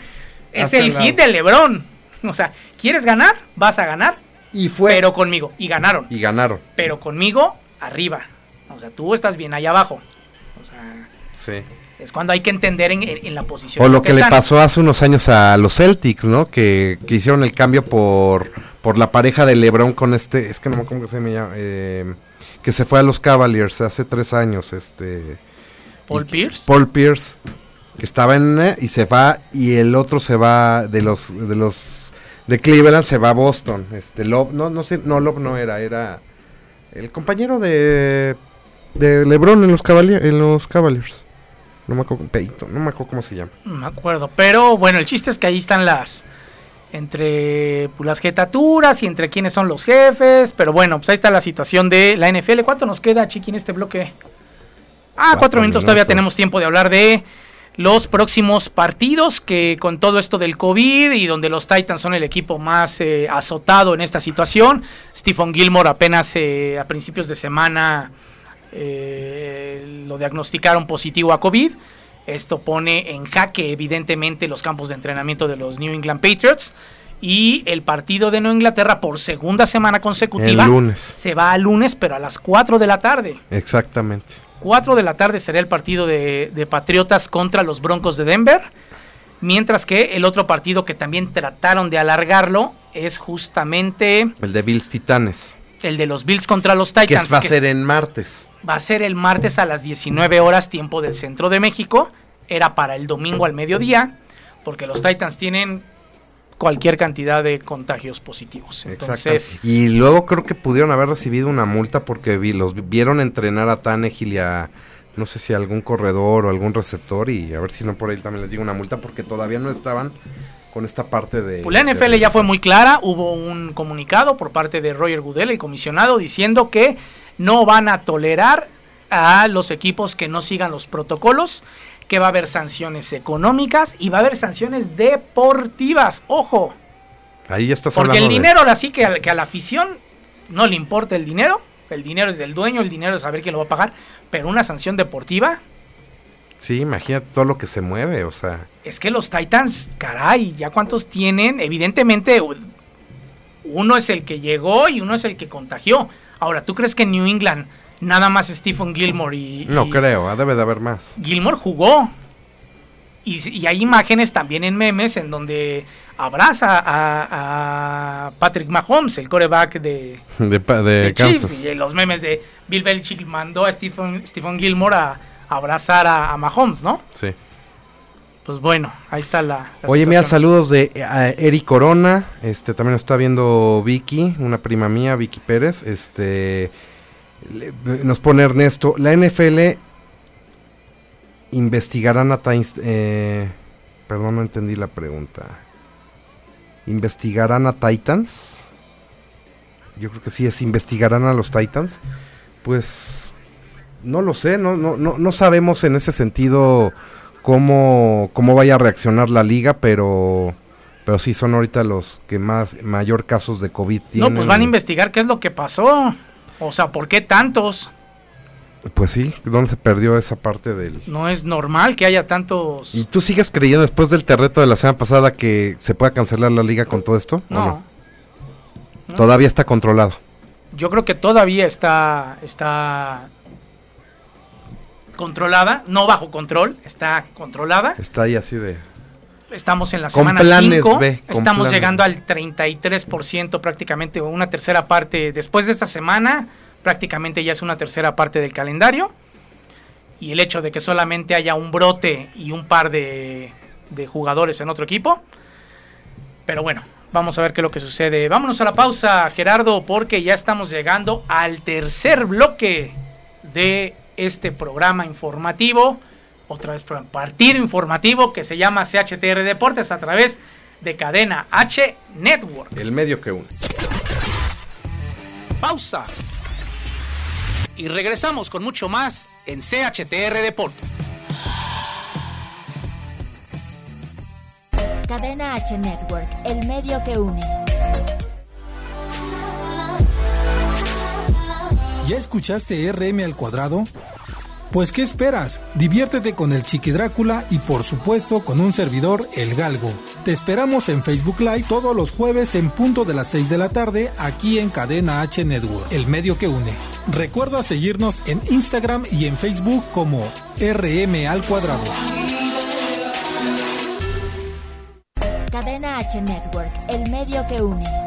Es el el lado. hit de LeBron. O sea, ¿quieres ganar? Vas a ganar. Y fue. Pero conmigo. Y ganaron. Y ganaron. Pero conmigo, arriba. O sea, tú estás bien allá abajo. O sea, Sí. Es cuando hay que entender en, en- en la posición. O lo que le están. pasó hace unos años a los Celtics, ¿no? Que, que hicieron el cambio por, por la pareja de LeBron con este, es que no me acuerdo cómo se me llama, eh, que se fue a los Cavaliers hace tres años, este... Paul y- Pierce. Paul Pierce, que estaba en eh, y se va y el otro se va de los de los de Cleveland se va a Boston, este Love, no no sé, no Love no era, era el compañero de de LeBron en los Cavaliers, en los Cavaliers. No me acuerdo, Peyton, no me acuerdo cómo se llama. No me acuerdo. Pero bueno, el chiste es que ahí están las. Entre pues, las jetaturas y entre quiénes son los jefes. Pero bueno, pues ahí está la situación de la NFL. ¿Cuánto nos queda, Chiqui, en este bloque? Ah, cuatro, Cuatro minutos. Todavía tenemos tiempo de hablar de los próximos partidos. Que con todo esto del COVID y donde los Titans son el equipo más eh, azotado en esta situación. Stephen Gilmore apenas eh, a principios de semana eh, lo diagnosticaron positivo a COVID. Esto pone en jaque evidentemente los campos de entrenamiento de los New England Patriots. Y el partido de Nueva Inglaterra por segunda semana consecutiva El lunes. se va a lunes, pero a las 4 de la tarde. Exactamente. 4 de la tarde será el partido de, de Patriotas contra los Broncos de Denver. Mientras que el otro partido que también trataron de alargarlo es justamente El de Bills Titanes, el de los Bills contra los que Titans. es- va a que ser en martes. va a ser el martes a las 19 horas tiempo del centro de México. Era para el domingo al mediodía, porque los Titans tienen cualquier cantidad de contagios positivos. Entonces. Y luego creo que pudieron haber recibido una multa porque vi- los vieron entrenar a Tannehill y a no sé si a algún corredor o algún receptor y a ver si no por ahí también les digo una multa porque todavía no estaban con esta parte de Pues la de NFL ya fue muy clara, hubo un comunicado por parte de Roger Goodell, el comisionado, diciendo que no van a tolerar a los equipos que no sigan los protocolos, que va a haber sanciones económicas y va a haber sanciones deportivas. Ojo, Ahí ya estás porque el de- dinero ahora sí que a, que a la afición no le importa el dinero, el dinero es del dueño, el dinero es saber quién lo va a pagar, pero una sanción deportiva Sí, imagínate todo lo que se mueve, o sea, Es que los Titans, caray, ya cuántos tienen. Evidentemente, uno es el que llegó y uno es el que contagió. Ahora, ¿tú crees que en New England nada más Stephen Gilmore y, no y- creo, ah, debe de haber más. Gilmore jugó? Y, hay imágenes también en memes en donde abraza a, a Patrick Mahomes, el coreback de, De, de Chiefs. Kansas. Y los memes de Bill Belichick mandó a Stephen, Stephen Gilmore a abrazar a, a Mahomes, ¿no? Sí. Pues bueno, ahí está la. la Oye, mira, situación. saludos de eh, Eric Corona, este también nos está viendo Vicky, una prima mía, Vicky Pérez, este le- nos pone Ernesto, la NFL investigarán a Titans, eh, perdón, no entendí la pregunta. ¿Investigarán a Titans? Yo creo que sí es investigarán a los Titans. Pues no lo sé, no, no, no, no sabemos en ese sentido cómo, cómo vaya a reaccionar la liga, pero, pero sí son ahorita los que más mayor casos de COVID tienen. No, pues van a investigar qué es lo que pasó. O sea, ¿por qué tantos? Pues sí, ¿dónde se perdió esa parte del...? No es normal que haya tantos. ¿Y tú sigues creyendo después del terreto de la semana pasada que se pueda cancelar la liga con todo esto? ¿o No. No. Todavía está controlado. Yo creo que todavía está, está controlada, no bajo control, está controlada. Está ahí así de... Estamos en la Con semana planes 5, B, con estamos planes. llegando al 33% prácticamente, o una tercera parte. Después de esta semana, prácticamente ya es una tercera parte del calendario. Y el hecho de que solamente haya un brote y un par de, de jugadores en otro equipo. Pero bueno, Vamos a ver qué es lo que sucede. Vámonos a la pausa, Gerardo, porque ya estamos llegando al tercer bloque de este programa informativo. Otra vez, programa- partido informativo que se llama CHTR Deportes a través de Cadena H Network. El medio que une. Pausa. Y regresamos con mucho más en CHTR Deportes. Cadena H Network, el medio que une. ¿Ya escuchaste RM al cuadrado? Pues ¿qué esperas? Diviértete con el Chiqui Drácula y por supuesto con un servidor, El Galgo. Te esperamos en Facebook Live todos los jueves en punto de las 6 de la tarde aquí en Cadena H Network, el medio que une. Recuerda seguirnos en Instagram y en Facebook como RM al cuadrado. Cadena H Network, el medio que une.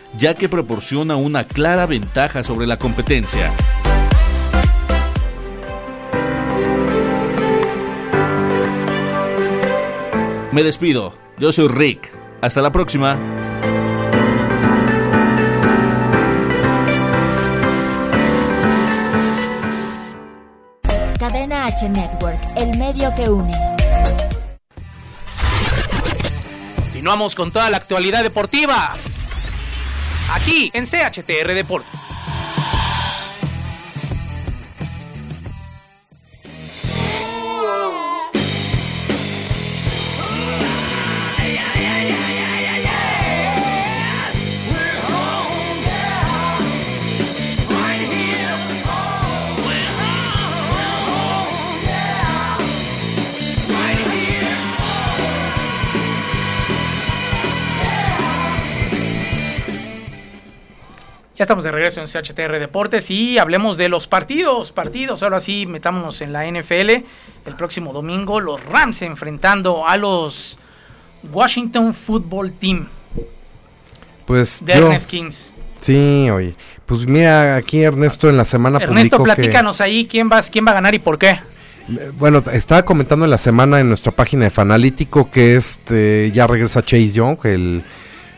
ya que proporciona una clara ventaja sobre la competencia. Me despido, yo soy Rick. Hasta la próxima. Cadena H Network, el medio que une. Continuamos con toda la actualidad deportiva. Aquí en CHTR Deportes. Ya estamos de regreso en CHTR Deportes y hablemos de los partidos, partidos. Ahora sí, metámonos en la NFL. El próximo domingo, los Rams enfrentando a los Washington Football Team Pues de yo, Ernest Kings. sí, oye, pues mira, aquí Ernesto en la semana Ernesto, publicó que- platícanos ahí quién va, quién va a ganar y por qué. Bueno, estaba comentando en la semana en nuestra página de Fanalítico que este ya regresa Chase Young, el,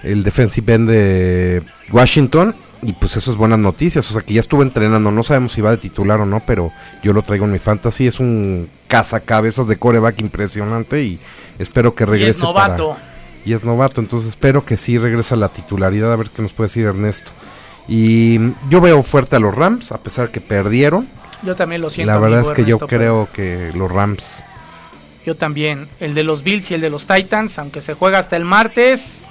el defensive end de Washington. Y pues eso es buenas noticias. O sea que ya estuvo entrenando. No sabemos si va de titular o no, pero yo lo traigo en mi fantasy. Es un cazacabezas de coreback impresionante y espero que Y regrese. es novato. para- y es novato, entonces espero que sí regrese a la titularidad. A ver qué nos puede decir Ernesto. Y yo veo fuerte a los Rams, a pesar que perdieron. Yo también lo siento. La verdad es que yo Ernesto, creo que los Rams Yo también. El de los Bills y el de los Titans, aunque se juega hasta el martes,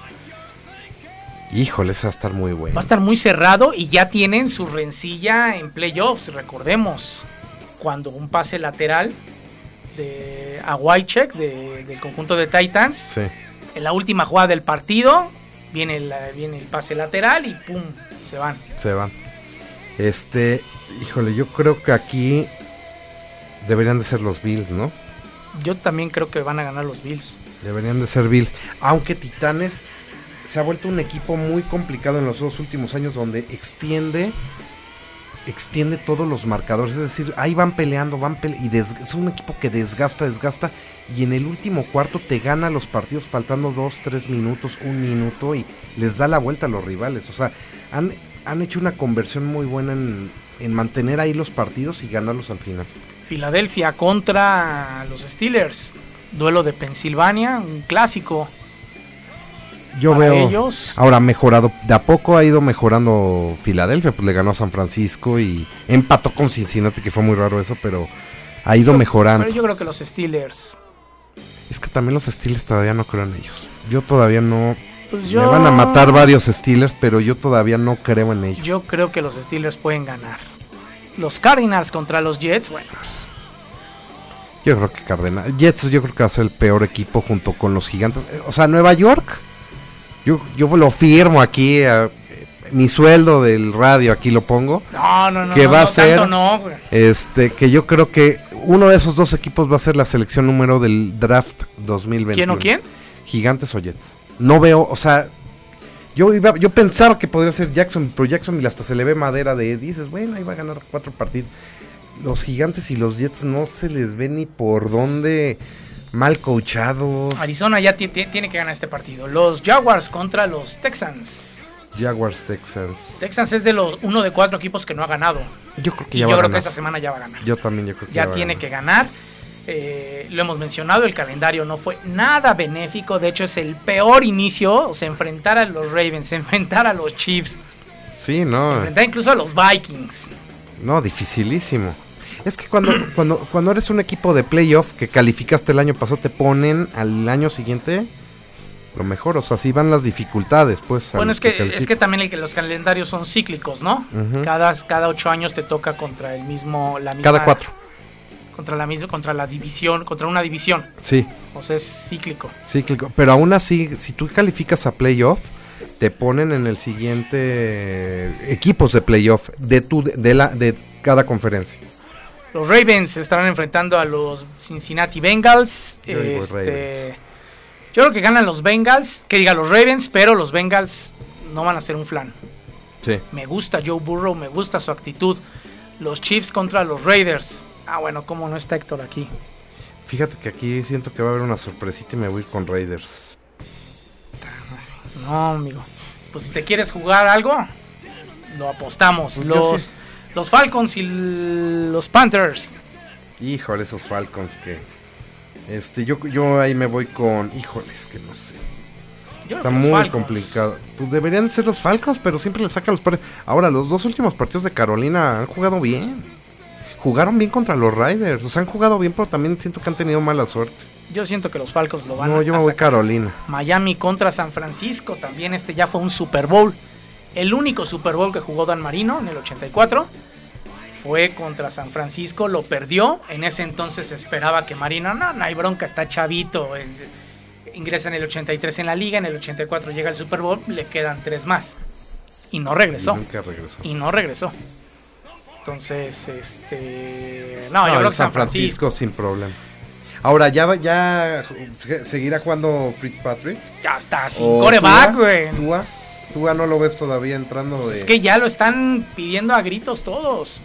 Híjole, va a estar muy bueno. va a estar muy cerrado y ya tienen su rencilla en playoffs, recordemos. Cuando un pase lateral de a Whitecheck de- del conjunto de Titans, Sí. en la última jugada del partido, viene el, viene el pase lateral y pum, se van. Se van. Este, híjole, yo creo que aquí deberían de ser los Bills, ¿no? Yo también creo que van a ganar los Bills. Deberían de ser Bills. Aunque Titanes se ha vuelto un equipo muy complicado en los dos últimos años donde extiende extiende todos los marcadores, es decir, ahí van peleando, van pele y es un equipo que desgasta, desgasta y en el último cuarto te gana los partidos faltando dos, tres minutos, un minuto y les da la vuelta a los rivales, o sea, han, han hecho una conversión muy buena en, en mantener ahí los partidos y ganarlos al final. Filadelfia contra los Steelers. Duelo de Pensilvania, un clásico. Yo veo. ellos. Ahora mejorado, de a poco ha ido mejorando Filadelfia, pues le ganó a San Francisco y empató con Cincinnati, que fue muy raro eso, pero ha ido mejorando. Pero yo creo que los Steelers. Es que también los Steelers todavía no creo en ellos. Yo todavía no. Pues Me yo- van a matar varios Steelers, pero yo todavía no creo en ellos. Yo creo que los Steelers pueden ganar. Los Cardinals contra los Jets, bueno, Yo creo que Cardenal. Jets, yo creo que va a ser el peor equipo junto con los gigantes. O sea, Nueva York. Yo, yo lo firmo aquí. eh, mi sueldo del radio aquí lo pongo. no, no, no, que va no, a ser. tanto no, güey. Este, que yo creo que uno de esos dos equipos va a ser la selección número del draft 2021. ¿Quién o quién? Gigantes o Jets. No veo, o sea, yo iba, yo pensaba que podría ser Jackson, pero Jackson hasta se le ve madera de dices, bueno, ahí va a ganar cuatro partidos. Los Gigantes y los Jets no se les ve ni por dónde mal coachados. Arizona ya ti- ti- tiene que ganar este partido. Los Jaguars contra los Texans. Jaguars, Texans. Texans es de los uno de cuatro equipos que no ha ganado. Yo creo que ya yo va a creo que esta semana ya va a ganar. Yo también, yo creo que ya va a tiene ganar. que ganar. Eh, lo hemos mencionado, el calendario no fue nada benéfico. De hecho, es el peor inicio. O sea, enfrentar a los Ravens, enfrentar a los Chiefs, Sí, no. enfrentar incluso a los Vikings. No, dificilísimo. Es que cuando, cuando, cuando eres un equipo de playoff que calificaste el año pasado, te ponen al año siguiente lo mejor. O sea, así van las dificultades, pues. Bueno, es que, es califica. que también el que los calendarios son cíclicos, ¿no? Cada, cada ocho años te toca contra el mismo, la misma, Cada cuatro. Contra la misma, contra la división, contra una división. Sí, O sea, es cíclico. cíclico. Pero aún así, si tú calificas a playoff, te ponen en el siguiente equipos de playoff de, tu, de, la, de cada conferencia. Los Ravens estarán enfrentando a los Cincinnati Bengals. Yo Este. Yo creo que ganan los Bengals, que diga los Ravens, pero los Bengals no van a ser un flan. Sí. Me gusta Joe Burrow, me gusta su actitud. Los Chiefs contra los Raiders. Ah, bueno, ¿cómo no está Héctor aquí? Fíjate que aquí siento que va a haber una sorpresita y me voy a ir con Raiders. No, amigo. Pues si te quieres jugar algo, lo apostamos. Pues los, sí. Los Falcons y los Panthers. Híjole, esos Falcons que. Este, yo, yo ahí me voy con. Híjoles, que no sé. Yo Está los muy Falcons. complicado. Pues deberían ser los Falcons, pero siempre le sacan los pares. Ahora, los dos últimos partidos de Carolina han jugado bien. Jugaron bien contra los Riders. O sea, han jugado bien, pero también siento que han tenido mala suerte. Yo siento que los Falcons lo van No, a yo me voy. Carolina. Miami contra San Francisco. También este ya fue un Super Bowl. El único Super Bowl que jugó Dan Marino en el 84 fue contra San Francisco. Lo perdió. En ese entonces se esperaba que Marino, no, no hay bronca, está chavito. eh, Ingresa en el 83 en la liga. En el 84 llega el Super Bowl. Le quedan tres más. Y no regresó. Y nunca regresó. Y no regresó. Entonces, este. No, yo No, creo el que San Francisco, sin problema. Ahora, ¿ya, va- ya se- seguirá jugando Fitzpatrick? Ya está, sin ¿O coreback, güey. Tua? Tua no lo ves todavía entrando de... Pues Es que ya lo están pidiendo a gritos todos.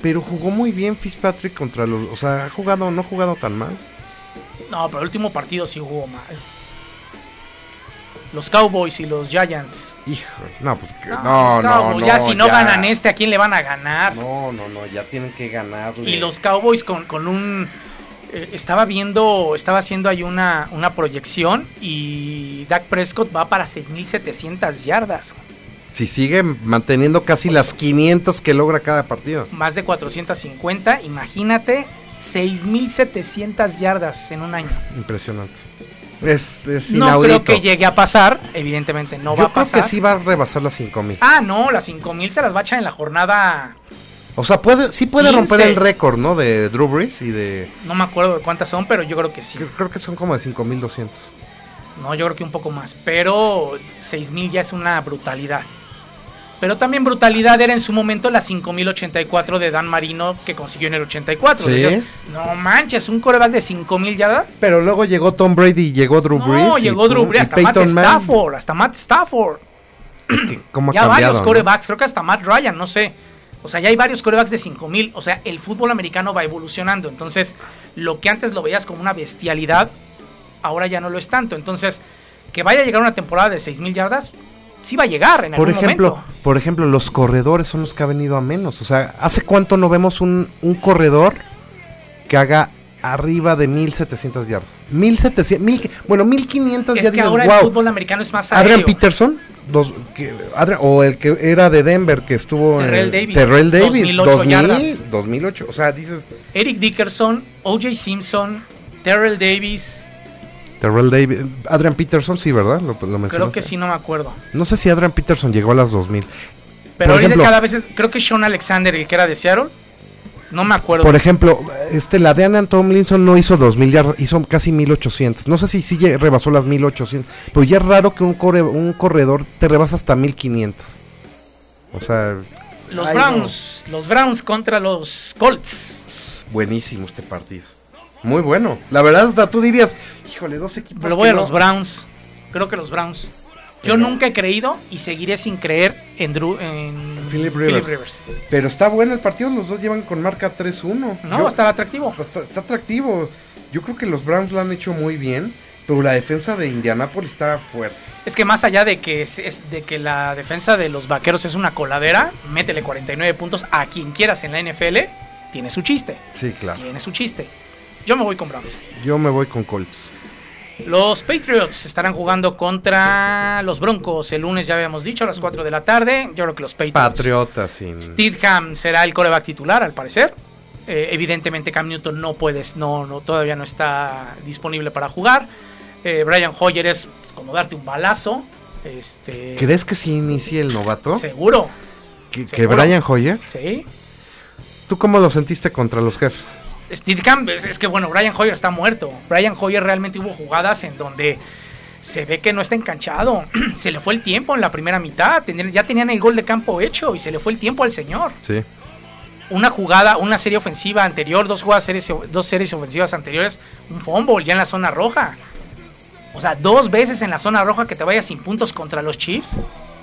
Pero jugó muy bien Fitzpatrick contra los... O sea, ha jugado, no ha jugado tan mal. No, pero el último partido sí jugó mal. Los Cowboys y los Giants. Híjole, no, pues que- No, no, no, no, ya si no ya. ganan este, ¿a quién le van a ganar? No, no, no, ya tienen que ganarle. Y los Cowboys con, con un... eh, estaba viendo, estaba haciendo ahí una, una proyección y Dak Prescott va para 6.700 yardas. Si sigue manteniendo casi las 500 que logra cada partido. Más de 450, imagínate, 6.700 yardas en un año. Impresionante. Es, es No creo que llegue a pasar, evidentemente no va Yo a creo pasar. que sí va a rebasar las 5000. Ah, no, las 5000 se las va a echar en la jornada. O sea, puede, sí puede 15. romper el récord, ¿no? De Drew Brees y de... No me acuerdo de cuántas son, pero yo creo que sí. Creo, creo que son como de 5200. No, yo creo que un poco más. Pero 6000 ya es una brutalidad. Pero también brutalidad era en su momento la 5084 de Dan Marino que consiguió en el 84. Sí. Decías, no manches, un coreback de 5000 yardas. Pero luego llegó Tom Brady y llegó Drew Brees. No, llegó Drew Brees, hasta Matt. Stafford, hasta Matt Stafford. Es que, ¿cómo ha ya cambiado? varios no? corebacks, creo que hasta Matt Ryan, no sé. O sea, ya hay varios corebacks de 5000. O sea, el fútbol americano va evolucionando. Entonces, lo que antes lo veías como una bestialidad, ahora ya no lo es tanto. Entonces, que vaya a llegar una temporada de 6000 yardas, sí va a llegar en Por algún ejemplo, momento. por ejemplo, los corredores son los que ha venido a menos. O sea, ¿hace cuánto no vemos un, un corredor que haga arriba de 1700 yardas. 1700, mil, bueno, 1500 Es ya que ahora wow. el fútbol americano es más Adrian. Peterson, dos, que- Adrian- o el que era de Denver que estuvo Terrell en Davis, Terrell Davis, 2008 2000, yardas. 2008, o sea, dices Eric Dickerson, O.J. Simpson, Terrell Davis. Terrell Davis, Adrian Peterson sí, ¿verdad? Lo, lo Creo que sí, no me acuerdo. No sé si Adrian Peterson llegó a las 2000. Pero Por ahorita ejemplo- cada vez es- creo que Sean Alexander, el que era de Seattle, no me acuerdo. Por ejemplo, este la de Ann Tomlinson no hizo 2000 yardas, hizo casi 1800. No sé si sí rebasó las 1800, pero ya es raro que un corre- un corredor te rebasa hasta 1500. O sea, los ay, Browns, los Browns contra los Colts. buenísimo este partido. Muy bueno. La verdad, hasta tú dirías, híjole, dos equipos. Pero que voy a no- los Browns. Creo que los Browns. Yo Pero- nunca he creído y seguiré sin creer en, Drew, en Philip Rivers. Pero está bueno el partido, los dos llevan con marca 3-1. No, Yo- estar atractivo. Está, está atractivo. Yo creo que los Browns lo han hecho muy bien, pero la defensa de Indianapolis está fuerte. Es que más allá de que, es, es- de que la defensa de los vaqueros es una coladera, métele 49 puntos a quien quieras en la NFL, tiene su chiste. Sí, claro. Tiene su chiste. Yo me voy con Browns. Yo me voy con Colts. Los Patriots estarán jugando contra los Broncos el lunes, ya habíamos dicho, a las 4 de la tarde. Yo creo que los Patriots. Patriotas sin. Steedham será el coreback titular, al parecer. Eh, evidentemente Cam Newton no puedes, no, no, todavía no está disponible para jugar. Eh, Brian Hoyer es pues, como darte un balazo. Este, ¿Crees que si inicie el novato? Seguro. ¿Que, que seguro. Brian Hoyer? Sí. ¿Tú cómo lo sentiste contra los jefes? Steadicam, es, es que bueno, Brian Hoyer está muerto. Brian Hoyer realmente hubo jugadas en donde se ve que no está enganchado. se le fue el tiempo en la primera mitad. Tenían- ya tenían el gol de campo hecho y se le fue el tiempo al señor. Sí. Una jugada, una serie ofensiva anterior, dos jugadas, series, dos series ofensivas anteriores, un fumble ya en la zona roja. O sea, dos veces en la zona roja que te vayas sin puntos contra los Chiefs.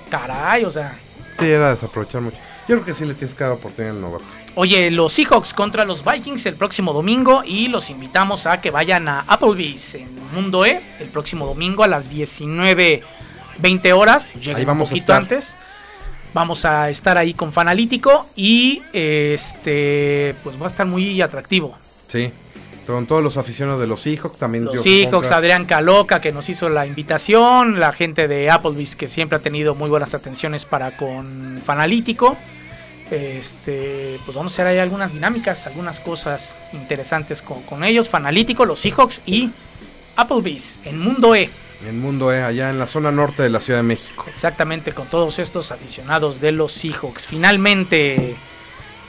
Caray, o sea. Sí, era desaprovechar mucho. Yo creo que sí le tienes que dar oportunidad al novato. Oye, los Seahawks contra los Vikings el próximo domingo y los invitamos a que vayan a Applebee's en Mundo E el próximo domingo a las 19.20 horas. Pues Ahí vamos a un poquito estar. antes. Vamos a estar ahí con Fanalítico y este pues va a estar muy atractivo. Sí. Con todos los aficionados de los Seahawks también. Los Seahawks, Adrián Caloca que nos hizo la invitación, la gente de Applebee's que siempre ha tenido muy buenas atenciones para con Fanalítico. Este, pues vamos a hacer ahí algunas dinámicas, algunas cosas interesantes con, con ellos, Fanalítico, los Seahawks y Applebee's en Mundo E. El mundo, eh, allá en la zona norte de la Ciudad de México. Exactamente, con todos estos aficionados de los Seahawks. Finalmente,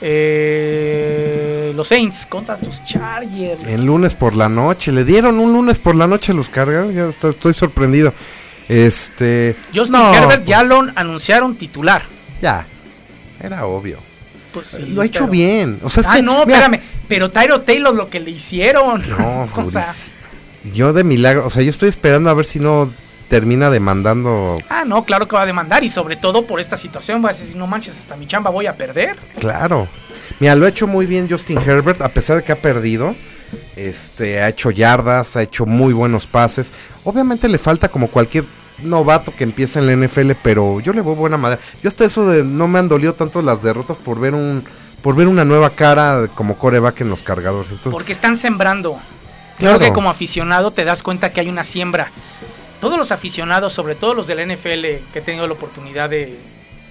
eh, los Saints contra tus Chargers. El lunes por la noche. Le dieron un lunes por la noche a los cargas. Ya está- estoy sorprendido. Este. Justin no, Herbert ya lo anunciaron titular. Ya. Era obvio. Pues sí, lo ha hecho pero- bien. O sea, es ah, que. no, mira, espérame. Pero Tyro Taylor lo que le hicieron. No, o sea. Yo de milagro. O sea, yo estoy esperando a ver si no termina demandando. ah, no, claro que va a demandar. Y sobre todo por esta situación. Va a decir, no manches, hasta mi chamba voy a perder. Claro. Mira, lo ha hecho muy bien Justin Herbert, a pesar de que ha perdido. Este, ha hecho yardas, ha hecho muy buenos pases. Obviamente le falta como cualquier novato que empieza en la NFL, pero yo le voy buena madera. Yo hasta eso de no me han dolido tanto las derrotas por ver un por ver una nueva cara como coreback en los cargadores. Entonces, Porque están sembrando. Claro. Creo que como aficionado te das cuenta que hay una siembra. Todos los aficionados, sobre todo los de la NFL, que he tenido la oportunidad de,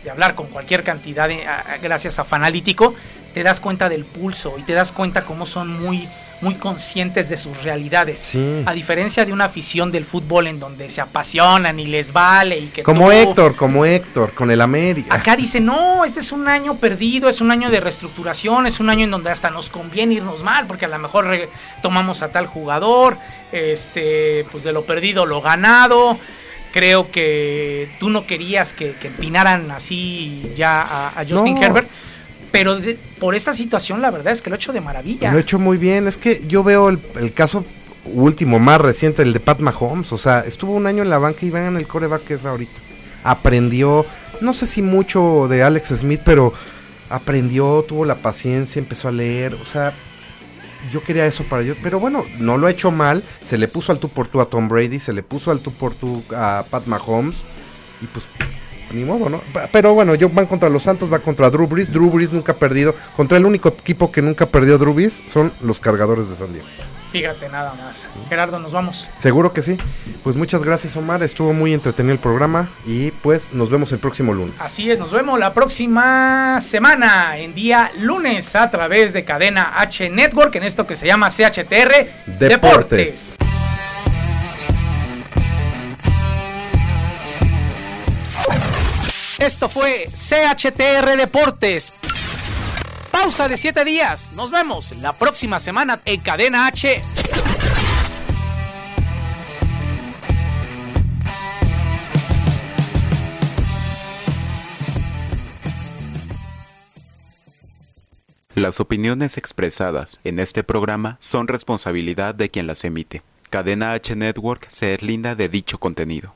de hablar con cualquier cantidad, de- a- gracias a Fanalítico, te das cuenta del pulso y te das cuenta cómo son muy, muy conscientes de sus realidades. Sí. A diferencia de una afición del fútbol en donde se apasionan y les vale y que como tú- Héctor, como Héctor, con el América. Acá dice, no, este es un año perdido, es un año de reestructuración, es un año en donde hasta nos conviene irnos mal, porque a lo mejor tomamos a tal jugador, este, pues de lo perdido lo ganado. Creo que tú no querías que, que empinaran así ya a, a Justin No. Herbert, pero de- por esta situación la verdad es que lo ha hecho de maravilla. Lo he hecho muy bien. Es que yo veo el, el caso último, más reciente, el de Pat Mahomes. O sea, estuvo un año en la banca y vean el coreback que es ahorita. Aprendió, no sé si mucho de Alex Smith, pero aprendió, tuvo la paciencia, empezó a leer. O sea, yo quería eso para yo. Pero bueno, no lo ha hecho mal. Se le puso al tú por tú a Tom Brady, se le puso al tú por tú a Pat Mahomes. Y pues ni modo, ¿no? Pero bueno, yo van contra los Santos, va contra Drew Brees. Drew Brees nunca ha perdido. Contra el único equipo que nunca perdió Drew Brees son los cargadores de San Diego. Fíjate nada más. Gerardo, nos vamos. Seguro que sí. Pues muchas gracias, Omar. Estuvo muy entretenido el programa. Y pues nos vemos el próximo lunes. Así es, nos vemos la próxima semana, en día lunes, a través de Cadena H Network, en esto que se llama CHTR Deportes. Esto fue CHTR Deportes. Pausa de 7 días. Nos vemos la próxima semana en Cadena H. Las opiniones expresadas en este programa son responsabilidad de quien las emite. Cadena H Network se deslinda de dicho contenido.